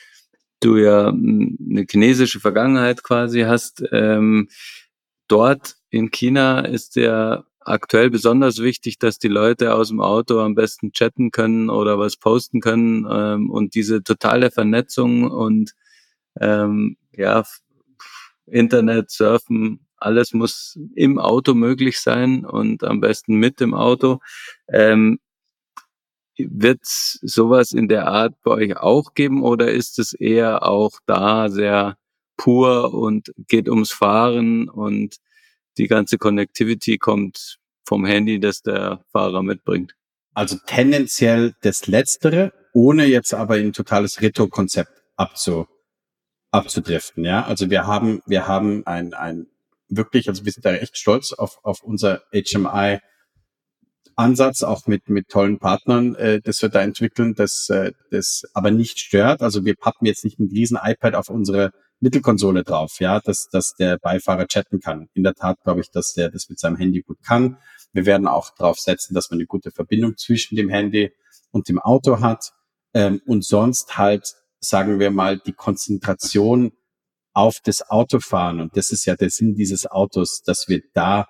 du ja eine chinesische Vergangenheit quasi hast. Ähm, dort in China ist ja aktuell besonders wichtig, dass die Leute aus dem Auto am besten chatten können oder was posten können ähm, und diese totale Vernetzung und ähm, ja Internet, Surfen, alles muss im Auto möglich sein und am besten mit dem Auto. Ähm, wird sowas in der Art bei euch auch geben oder ist es eher auch da sehr pur und geht ums Fahren und die ganze Connectivity kommt vom Handy, das der Fahrer mitbringt? Also tendenziell das Letztere, ohne jetzt aber in totales Retro-Konzept abzu, abzudriften. Ja, also wir haben, wir haben ein, ein wirklich, also wir sind da echt stolz auf, auf unser HMI Ansatz, auch mit, mit tollen Partnern, äh, das wir da entwickeln, das, äh, das aber nicht stört. Also wir pappen jetzt nicht ein riesen iPad auf unsere Mittelkonsole drauf, ja, dass, dass der Beifahrer chatten kann. In der Tat glaube ich, dass der das mit seinem Handy gut kann. Wir werden auch darauf setzen, dass man eine gute Verbindung zwischen dem Handy und dem Auto hat. Ähm, und sonst halt, sagen wir mal, die Konzentration auf das Autofahren. Und das ist ja der Sinn dieses Autos, dass wir da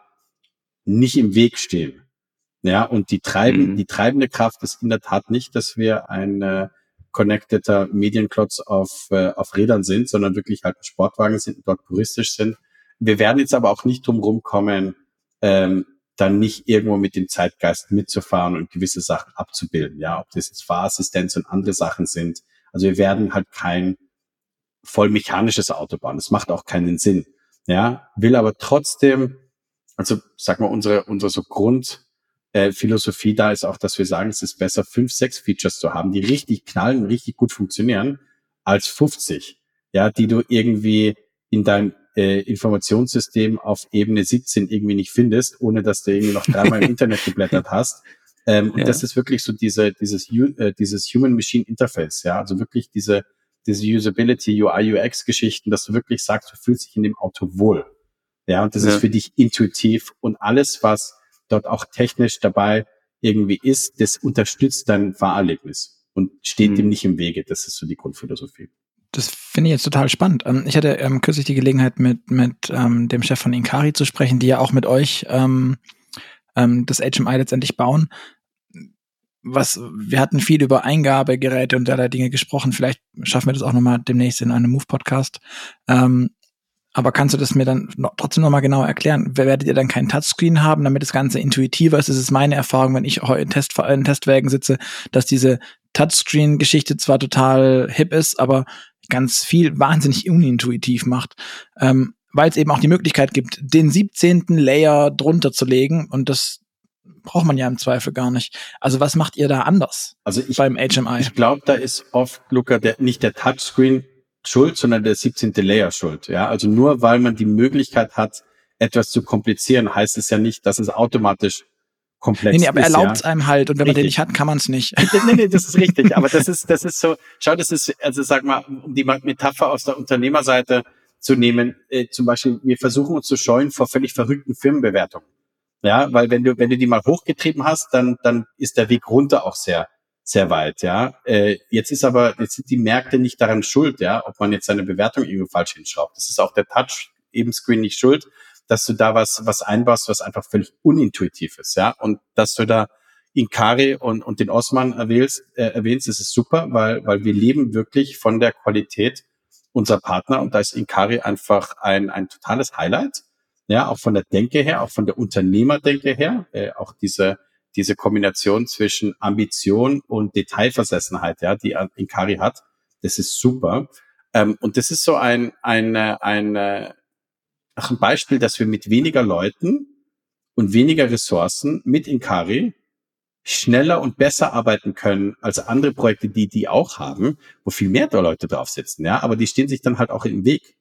nicht im Weg stehen. Ja, und die treiben, mhm. die treibende Kraft ist in der Tat nicht, dass wir ein äh, connecteder Medienklotz auf, äh, auf Rädern sind, sondern wirklich halt Sportwagen sind und dort puristisch sind. Wir werden jetzt aber auch nicht drum rumkommen, ähm, dann nicht irgendwo mit dem Zeitgeist mitzufahren und gewisse Sachen abzubilden. Ja, ob das jetzt Fahrassistenz und andere Sachen sind. Also wir werden halt kein voll mechanisches Auto bauen. Das macht auch keinen Sinn. Ja, will aber trotzdem, also sag mal, unsere, unsere so Grund, äh, Philosophie da ist auch, dass wir sagen, es ist besser, fünf, sechs Features zu haben, die richtig knallen, richtig gut funktionieren, als 50, ja, die du irgendwie in deinem äh, Informationssystem auf Ebene 17 irgendwie nicht findest, ohne dass du irgendwie noch dreimal im Internet geblättert hast. Ähm, ja. Und das ist wirklich so diese, dieses, äh, dieses Human-Machine-Interface, ja, also wirklich diese, diese Usability, UI, UX-Geschichten, dass du wirklich sagst, du fühlst dich in dem Auto wohl. Ja, und das ja. ist für dich intuitiv und alles, was dort auch technisch dabei irgendwie ist, das unterstützt dein Fahrerlebnis und steht mhm. dem nicht im Wege. Das ist so die Grundphilosophie. Das finde ich jetzt total spannend. Ähm, ich hatte ähm, kürzlich die Gelegenheit, mit, mit ähm, dem Chef von Inkari zu sprechen, die ja auch mit euch ähm, ähm, das HMI letztendlich bauen. Was, wir hatten viel über Eingabegeräte und derlei Dinge gesprochen. Vielleicht schaffen wir das auch nochmal demnächst in einem Move-Podcast. Ähm, aber kannst du das mir dann noch, trotzdem nochmal genau erklären? Werdet ihr dann keinen Touchscreen haben, damit das Ganze intuitiver ist? Das ist meine Erfahrung, wenn ich in, Test, in Testwagen sitze, dass diese Touchscreen-Geschichte zwar total hip ist, aber ganz viel wahnsinnig unintuitiv macht. Ähm, weil es eben auch die Möglichkeit gibt, den 17. Layer drunter zu legen und das braucht man ja im Zweifel gar nicht. Also was macht ihr da anders also ich, beim HMI? Ich glaube, da ist oft, Luca, der, nicht der Touchscreen schuld, sondern der 17. Layer schuld. Ja, also nur weil man die Möglichkeit hat, etwas zu komplizieren, heißt es ja nicht, dass es automatisch komplex nee, nee, aber erlaubt es ja. einem halt und wenn richtig. man den nicht hat, kann man es nicht. nee, nee, das ist richtig. Aber das ist, das ist so, schau, das ist, also sag mal, um die Metapher aus der Unternehmerseite zu nehmen, äh, zum Beispiel, wir versuchen uns zu scheuen vor völlig verrückten Firmenbewertungen. Ja, weil wenn du, wenn du die mal hochgetrieben hast, dann, dann ist der Weg runter auch sehr, sehr weit, ja. Äh, jetzt ist aber, jetzt sind die Märkte nicht daran schuld, ja, ob man jetzt seine Bewertung irgendwie falsch hinschraubt. Das ist auch der Touch eben Screen nicht schuld, dass du da was, was einbaust, was einfach völlig unintuitiv ist, ja. Und dass du da Inkari und, und den Osman erwählst, äh, erwähnst, das ist super, weil, weil wir leben wirklich von der Qualität unserer Partner und da ist Inkari einfach ein, ein totales Highlight. Ja, auch von der Denke her, auch von der Unternehmerdenke her, äh, auch diese, diese Kombination zwischen Ambition und Detailversessenheit, ja, die Inkari hat, das ist super. Ähm, und das ist so ein, ein, ein, ein Beispiel, dass wir mit weniger Leuten und weniger Ressourcen mit Inkari schneller und besser arbeiten können als andere Projekte, die die auch haben, wo viel mehr Leute drauf sitzen, ja, aber die stehen sich dann halt auch im Weg,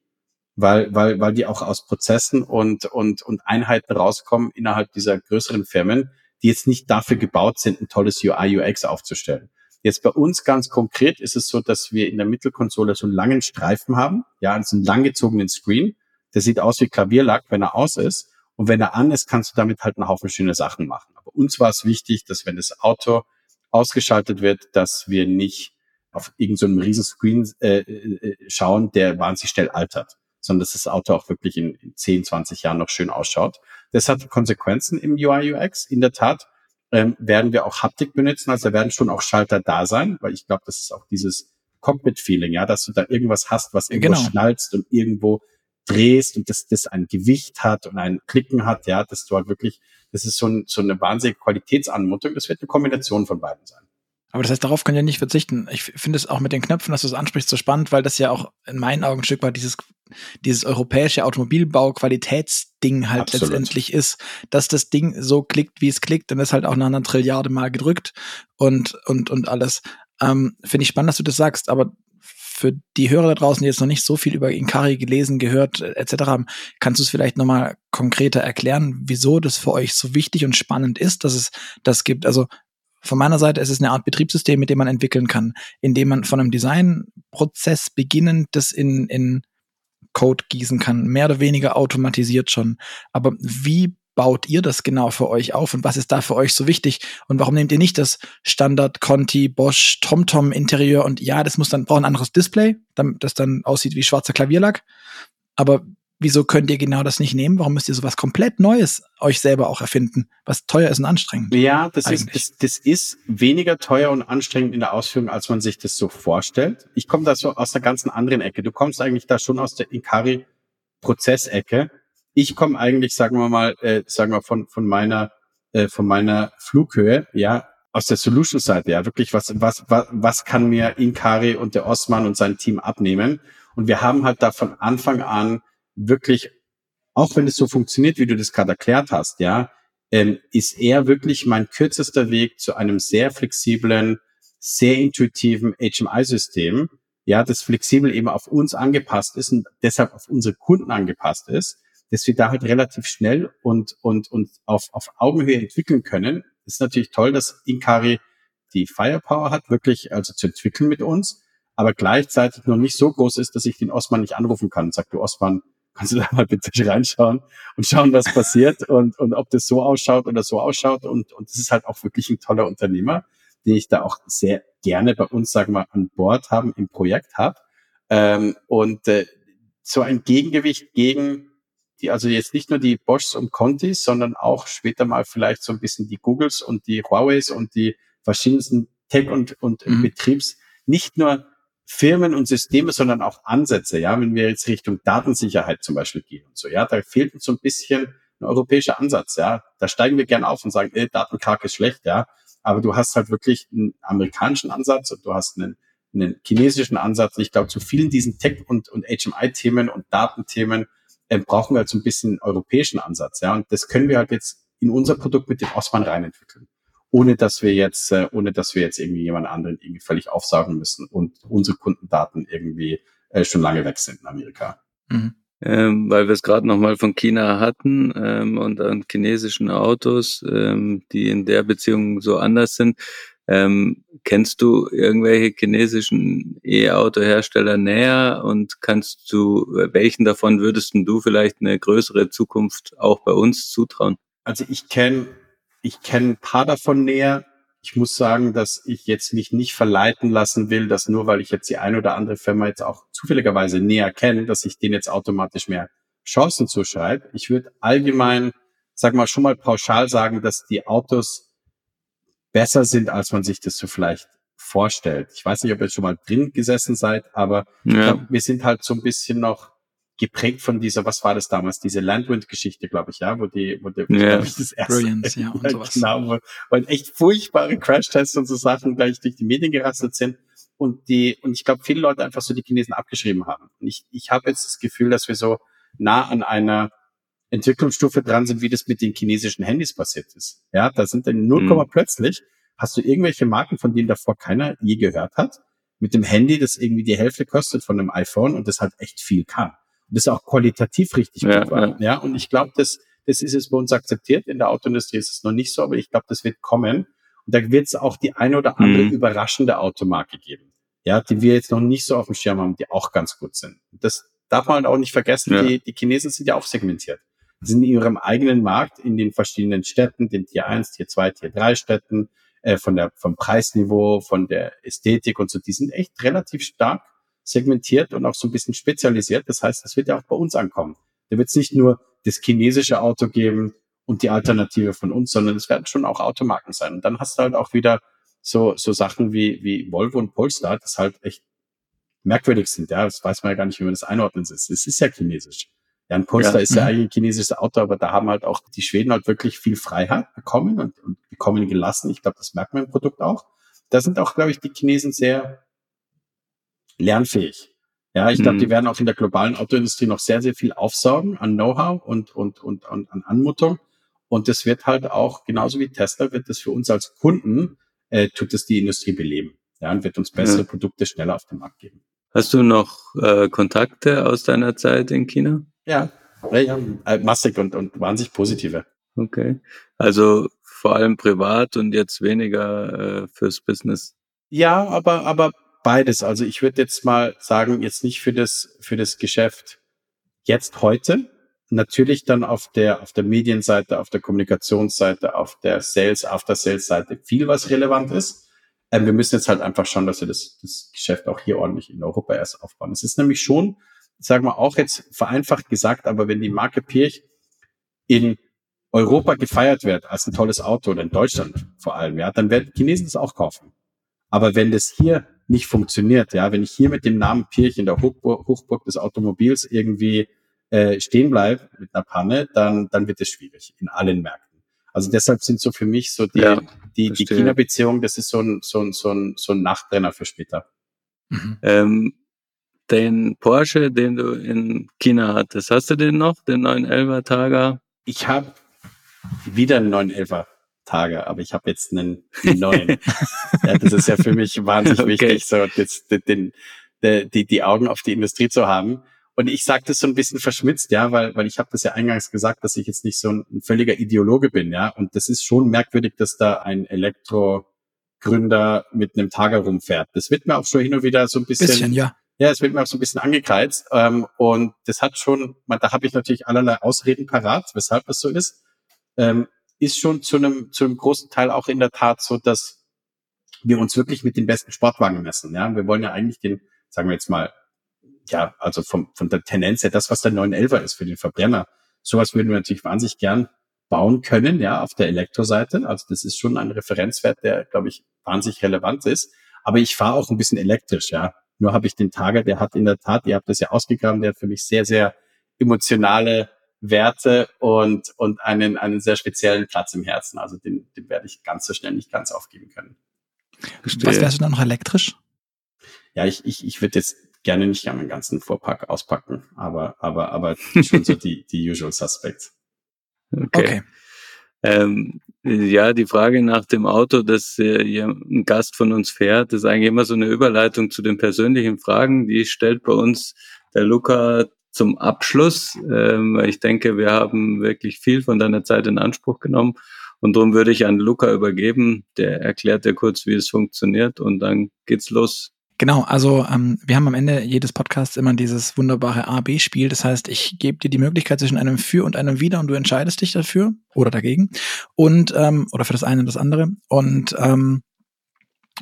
weil weil weil die auch aus Prozessen und und und Einheiten rauskommen innerhalb dieser größeren Firmen, die jetzt nicht dafür gebaut sind, ein tolles UI, UX aufzustellen. Jetzt bei uns ganz konkret ist es so, dass wir in der Mittelkonsole so einen langen Streifen haben, ja, also einen langgezogenen Screen. Der sieht aus wie Klavierlack, wenn er aus ist. Und wenn er an ist, kannst du damit halt einen Haufen schöne Sachen machen. Aber uns war es wichtig, dass wenn das Auto ausgeschaltet wird, dass wir nicht auf irgendeinem so riesen Screen äh, äh, schauen, der wahnsinnig schnell altert, sondern dass das Auto auch wirklich in, in 10, 20 Jahren noch schön ausschaut. Das hat Konsequenzen im UI UX. In der Tat ähm, werden wir auch Haptik benutzen. Also da werden schon auch Schalter da sein, weil ich glaube, das ist auch dieses Cockpit-Feeling, ja, dass du da irgendwas hast, was irgendwo genau. schnallst und irgendwo drehst und das, das ein Gewicht hat und ein Klicken hat, ja, dass du halt wirklich, das ist so, ein, so eine wahnsinnige Qualitätsanmutung. Das wird eine Kombination von beiden sein. Aber das heißt, darauf können wir nicht verzichten. Ich finde es auch mit den Knöpfen, dass du es ansprichst, so spannend, weil das ja auch in meinen Augen ein Stück weit dieses, dieses europäische Automobilbau-Qualitätsding halt Absolut. letztendlich ist, dass das Ding so klickt, wie es klickt, dann ist halt auch nach einer Trilliarde Mal gedrückt und, und, und alles. Ähm, finde ich spannend, dass du das sagst, aber für die Hörer da draußen, die jetzt noch nicht so viel über Inkari gelesen, gehört äh, etc. haben, kannst du es vielleicht nochmal konkreter erklären, wieso das für euch so wichtig und spannend ist, dass es das gibt? Also von meiner Seite ist es eine Art Betriebssystem, mit dem man entwickeln kann, indem man von einem Designprozess beginnend das in, in Code gießen kann, mehr oder weniger automatisiert schon. Aber wie baut ihr das genau für euch auf und was ist da für euch so wichtig? Und warum nehmt ihr nicht das Standard Conti Bosch TomTom Interieur? Und ja, das muss dann braucht ein anderes Display, das dann aussieht wie schwarzer Klavierlack, aber wieso könnt ihr genau das nicht nehmen? Warum müsst ihr sowas komplett Neues euch selber auch erfinden, was teuer ist und anstrengend? Ja, das ist, das, das ist weniger teuer und anstrengend in der Ausführung, als man sich das so vorstellt. Ich komme da so aus einer ganz anderen Ecke. Du kommst eigentlich da schon aus der Inkari Prozessecke ich komme eigentlich, sagen wir mal, äh, sagen wir von von meiner äh, von meiner Flughöhe, ja, aus der Solution-Seite, ja, wirklich, was, was, was, was kann mir Inkari und der Osman und sein Team abnehmen? Und wir haben halt da von Anfang an wirklich, auch wenn es so funktioniert, wie du das gerade erklärt hast, ja, ähm, ist er wirklich mein kürzester Weg zu einem sehr flexiblen, sehr intuitiven HMI-System, ja, das flexibel eben auf uns angepasst ist und deshalb auf unsere Kunden angepasst ist dass wir da halt relativ schnell und, und, und auf, auf Augenhöhe entwickeln können. Das ist natürlich toll, dass Inkari die Firepower hat, wirklich also zu entwickeln mit uns, aber gleichzeitig noch nicht so groß ist, dass ich den Osman nicht anrufen kann und sage, du Osman, kannst du da mal bitte reinschauen und schauen, was passiert und, und ob das so ausschaut oder so ausschaut. Und, und das ist halt auch wirklich ein toller Unternehmer, den ich da auch sehr gerne bei uns, sagen wir, an Bord haben, im Projekt habe. Ähm, und äh, so ein Gegengewicht gegen die also jetzt nicht nur die Boschs und Contis, sondern auch später mal vielleicht so ein bisschen die Googles und die Huaweis und die verschiedensten Tech- und, und mhm. Betriebs, nicht nur Firmen und Systeme, sondern auch Ansätze, ja, wenn wir jetzt Richtung Datensicherheit zum Beispiel gehen und so, ja, da fehlt uns so ein bisschen ein europäischer Ansatz, ja. Da steigen wir gerne auf und sagen, ey, Datenkrake ist schlecht, ja. Aber du hast halt wirklich einen amerikanischen Ansatz und du hast einen, einen chinesischen Ansatz. Ich glaube, zu vielen diesen Tech- und, und HMI-Themen und Datenthemen äh, brauchen wir halt so ein bisschen europäischen Ansatz. Ja, und das können wir halt jetzt in unser Produkt mit dem Osman rein entwickeln. Ohne dass wir jetzt, äh, ohne dass wir jetzt irgendwie jemand anderen irgendwie völlig aufsaugen müssen und unsere Kundendaten irgendwie äh, schon lange weg sind in Amerika. Mhm. Ähm, weil wir es gerade nochmal von China hatten ähm, und an chinesischen Autos, ähm, die in der Beziehung so anders sind. Ähm, kennst du irgendwelche chinesischen E-Auto-Hersteller näher und kannst du, welchen davon würdest du vielleicht eine größere Zukunft auch bei uns zutrauen? Also ich kenne ich kenn ein paar davon näher. Ich muss sagen, dass ich jetzt mich nicht verleiten lassen will, dass nur weil ich jetzt die eine oder andere Firma jetzt auch zufälligerweise näher kenne, dass ich denen jetzt automatisch mehr Chancen zuschreibe. Ich würde allgemein, sag mal, schon mal pauschal sagen, dass die Autos besser sind, als man sich das so vielleicht vorstellt. Ich weiß nicht, ob ihr schon mal drin gesessen seid, aber ja. glaub, wir sind halt so ein bisschen noch geprägt von dieser, was war das damals, diese Landwind-Geschichte, glaube ich, ja, wo die, wo die, ja. ich, das erste, Brilliance, ja, und sowas. Genau, wo, wo echt furchtbare Crashtests und so Sachen gleich durch die Medien gerasselt sind und die, und ich glaube, viele Leute einfach so die Chinesen abgeschrieben haben. Und ich, ich habe jetzt das Gefühl, dass wir so nah an einer Entwicklungsstufe dran sind, wie das mit den chinesischen Handys passiert ist. Ja, da sind dann 0, mhm. plötzlich hast du irgendwelche Marken, von denen davor keiner je gehört hat, mit dem Handy, das irgendwie die Hälfte kostet von einem iPhone und das halt echt viel kann. Das auch qualitativ richtig ja, gut war. Ja. ja, und ich glaube, das, das ist es bei uns akzeptiert. In der Autoindustrie ist es noch nicht so, aber ich glaube, das wird kommen. Und da wird es auch die eine oder andere mhm. überraschende Automarke geben. Ja, die wir jetzt noch nicht so auf dem Schirm haben, die auch ganz gut sind. Das darf man auch nicht vergessen. Ja. Die, die Chinesen sind ja auch segmentiert sind in ihrem eigenen Markt in den verschiedenen Städten, den Tier 1, Tier 2, Tier 3 Städten, äh, von der, vom Preisniveau, von der Ästhetik und so, die sind echt relativ stark segmentiert und auch so ein bisschen spezialisiert. Das heißt, das wird ja auch bei uns ankommen. Da wird es nicht nur das chinesische Auto geben und die Alternative von uns, sondern es werden schon auch Automarken sein. Und dann hast du halt auch wieder so, so Sachen wie, wie Volvo und Polestar, das halt echt merkwürdig sind. Ja, das weiß man ja gar nicht, wie man das einordnen soll. Es ist ja chinesisch. Ja, ein Polestar ja. ist ja mhm. eigentlich ein chinesisches Auto, aber da haben halt auch die Schweden halt wirklich viel Freiheit bekommen und, und bekommen gelassen. Ich glaube, das merkt man im Produkt auch. Da sind auch, glaube ich, die Chinesen sehr lernfähig. Ja, ich glaube, mhm. die werden auch in der globalen Autoindustrie noch sehr, sehr viel aufsaugen an Know-how und, und, und, und an Anmutung. Und das wird halt auch, genauso wie Tesla, wird das für uns als Kunden, äh, tut es die Industrie beleben. Ja, und wird uns bessere ja. Produkte schneller auf den Markt geben. Hast du noch äh, Kontakte aus deiner Zeit in China? Ja, ja, ja äh, massig und, und wahnsinnig positive. Okay. Also vor allem privat und jetzt weniger äh, fürs Business. Ja, aber, aber beides. Also ich würde jetzt mal sagen, jetzt nicht für das, für das Geschäft jetzt heute. Natürlich dann auf der, auf der Medienseite, auf der Kommunikationsseite, auf der Sales, After Sales Seite viel, was relevant ist. Ähm, wir müssen jetzt halt einfach schauen, dass wir das, das Geschäft auch hier ordentlich in Europa erst aufbauen. Es ist nämlich schon, sagen wir auch jetzt vereinfacht gesagt, aber wenn die Marke Pirch in Europa gefeiert wird als ein tolles Auto oder in Deutschland vor allem, ja, dann werden Chinesen das auch kaufen. Aber wenn das hier nicht funktioniert, ja, wenn ich hier mit dem Namen Pirch in der Hochburg, Hochburg des Automobils irgendwie äh, stehen bleibe mit einer Panne, dann, dann wird es schwierig in allen Märkten. Also deshalb sind so für mich so die, ja, die, die China-Beziehung, das ist so ein, so ein, so ein, so ein Nachbrenner für später. Mhm. Ähm, den Porsche, den du in China hattest, hast du den noch, den 911er Targa? Ich habe wieder einen 911er Tage, aber ich habe jetzt einen, neuen. ja, das ist ja für mich wahnsinnig okay. wichtig, so jetzt den, den, die, die Augen auf die Industrie zu haben. Und ich sage das so ein bisschen verschmitzt, ja, weil, weil ich habe das ja eingangs gesagt, dass ich jetzt nicht so ein, ein völliger Ideologe bin, ja. Und das ist schon merkwürdig, dass da ein Elektrogründer mit einem Tager rumfährt. Das wird mir auch schon hin und wieder so ein bisschen, bisschen ja. Ja, es wird mir auch so ein bisschen angekreizt. Ähm, und das hat schon, man, da habe ich natürlich allerlei Ausreden parat, weshalb das so ist. Ähm, ist schon zu einem, zu einem großen Teil auch in der Tat so, dass wir uns wirklich mit den besten Sportwagen messen. Ja, wir wollen ja eigentlich den, sagen wir jetzt mal, ja, also vom, von der Tendenz her, das, was der 911er ist für den Verbrenner, sowas würden wir natürlich wahnsinnig gern bauen können, ja, auf der Elektroseite. Also das ist schon ein Referenzwert, der, glaube ich, wahnsinnig relevant ist. Aber ich fahre auch ein bisschen elektrisch, ja. Nur habe ich den Tager, der hat in der Tat, ihr habt das ja ausgegraben, der hat für mich sehr, sehr emotionale Werte und, und einen, einen sehr speziellen Platz im Herzen. Also den, den werde ich ganz so schnell nicht ganz aufgeben können. Verstehe. Was wärst du dann noch elektrisch? Ja, ich, ich, ich würde jetzt gerne nicht an meinen ganzen Vorpack auspacken, aber, aber, aber schon so die, die usual suspects. Okay. okay. Ähm, ja, die Frage nach dem Auto, das äh, hier ein Gast von uns fährt, ist eigentlich immer so eine Überleitung zu den persönlichen Fragen. Die stellt bei uns der Luca zum Abschluss, ähm, ich denke, wir haben wirklich viel von deiner Zeit in Anspruch genommen. Und darum würde ich an Luca übergeben. Der erklärt dir kurz, wie es funktioniert und dann geht's los. Genau, also ähm, wir haben am Ende jedes Podcasts immer dieses wunderbare A-B-Spiel. Das heißt, ich gebe dir die Möglichkeit zwischen einem Für und einem Wider und du entscheidest dich dafür oder dagegen und ähm, oder für das eine und das andere. Und ähm,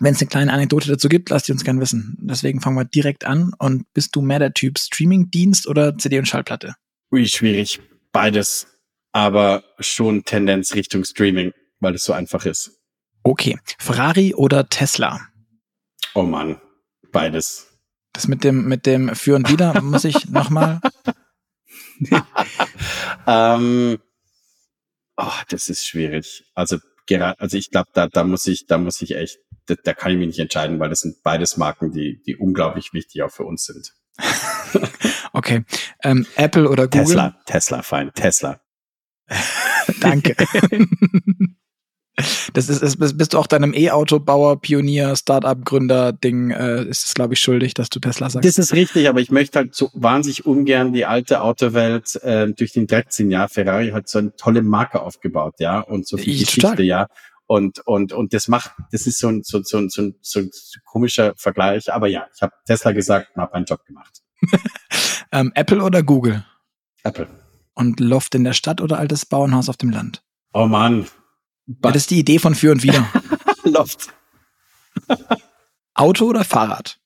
wenn es eine kleine Anekdote dazu gibt, lasst die uns gern wissen. Deswegen fangen wir direkt an. Und bist du mehr der Typ Streaming-Dienst oder CD und Schallplatte? Ui, schwierig. Beides. Aber schon Tendenz Richtung Streaming, weil es so einfach ist. Okay. Ferrari oder Tesla? Oh Mann. Beides. Das mit dem, mit dem Für und Wider muss ich nochmal. ähm, oh, das ist schwierig. Also gerade, also ich glaube, da, da muss ich, da muss ich echt da, da kann ich mich nicht entscheiden, weil das sind beides Marken, die, die unglaublich wichtig auch für uns sind. okay. Ähm, Apple oder Google? Tesla, Tesla, fein, Tesla. Danke. Das ist, ist, bist du auch deinem E-Auto-Bauer, Pionier, Start-up-Gründer-Ding, äh, ist es, glaube ich, schuldig, dass du Tesla sagst. Das ist richtig, aber ich möchte halt so wahnsinnig ungern die alte Autowelt äh, durch den Dreck ziehen, ja. Ferrari hat so eine tolle Marke aufgebaut, ja, und so viel ich Geschichte, stark. ja. Und, und, und das macht, das ist so ein, so, so, so, so ein komischer Vergleich. Aber ja, ich habe Tesla gesagt und habe meinen Job gemacht. ähm, Apple oder Google? Apple. Und Loft in der Stadt oder altes Bauernhaus auf dem Land? Oh Mann. Ja, das ist die Idee von Für und Wider. Loft. Auto oder Fahrrad?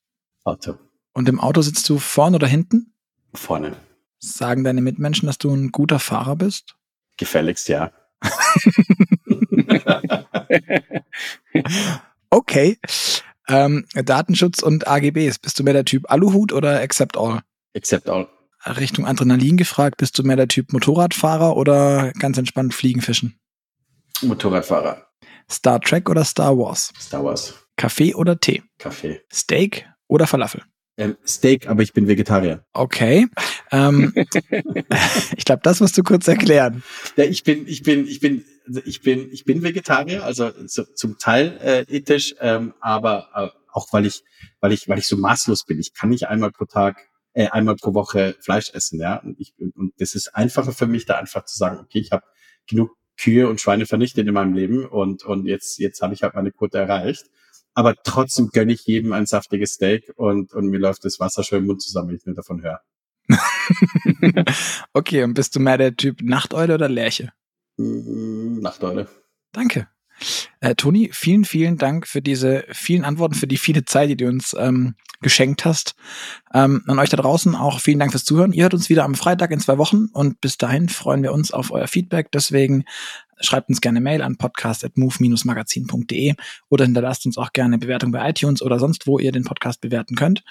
Auto. Und im Auto sitzt du vorne oder hinten? Vorne. Sagen deine Mitmenschen, dass du ein guter Fahrer bist? Gefälligst, ja. okay. Ähm, Datenschutz und AGBs. Bist du mehr der Typ Aluhut oder Accept All? Accept All. Richtung Adrenalin gefragt, bist du mehr der Typ Motorradfahrer oder ganz entspannt Fliegen, Fischen? Motorradfahrer. Star Trek oder Star Wars? Star Wars. Kaffee oder Tee? Kaffee. Steak oder Falafel? Ähm, Steak, aber ich bin Vegetarier. Okay. Ähm, ich glaube, das musst du kurz erklären. Ja, ich bin, ich bin, ich bin, ich bin, ich bin Vegetarier, also so, zum Teil äh, ethisch, ähm, aber äh, auch weil ich, weil ich, weil ich so maßlos bin. Ich kann nicht einmal pro Tag, äh, einmal pro Woche Fleisch essen, ja. Und, ich, und das ist einfacher für mich, da einfach zu sagen, okay, ich habe genug Kühe und Schweine vernichtet in meinem Leben und, und jetzt, jetzt habe ich halt meine Quote erreicht. Aber trotzdem gönne ich jedem ein saftiges Steak und, und mir läuft das Wasser schon im Mund zusammen, wenn ich nur davon höre. okay, und bist du mehr der Typ Nachteule oder Lerche? Mm, Nachteule. Danke. Äh, Toni, vielen, vielen Dank für diese vielen Antworten, für die viele Zeit, die du uns ähm, geschenkt hast. Ähm, an euch da draußen auch vielen Dank fürs Zuhören. Ihr hört uns wieder am Freitag in zwei Wochen und bis dahin freuen wir uns auf euer Feedback. Deswegen schreibt uns gerne Mail an podcast.move-magazin.de oder hinterlasst uns auch gerne Bewertung bei iTunes oder sonst, wo ihr den Podcast bewerten könnt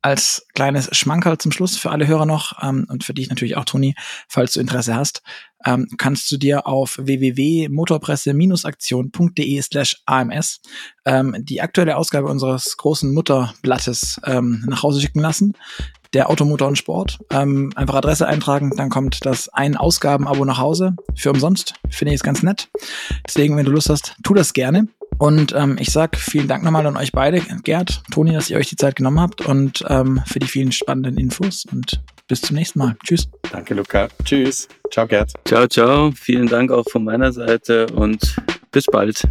als kleines Schmankerl zum Schluss für alle Hörer noch ähm, und für dich natürlich auch, Toni, falls du Interesse hast, ähm, kannst du dir auf www.motorpresse-aktion.de slash AMS ähm, die aktuelle Ausgabe unseres großen Mutterblattes ähm, nach Hause schicken lassen. Der Automotor und Sport. Ähm, einfach Adresse eintragen, dann kommt das ein Ausgaben-Abo nach Hause für umsonst. Finde ich es ganz nett. Deswegen, wenn du Lust hast, tu das gerne. Und ähm, ich sag vielen Dank nochmal an euch beide, Gerd, Toni, dass ihr euch die Zeit genommen habt und ähm, für die vielen spannenden Infos und bis zum nächsten Mal. Tschüss. Danke, Luca. Tschüss. Ciao, Gerd. Ciao, ciao. Vielen Dank auch von meiner Seite und bis bald.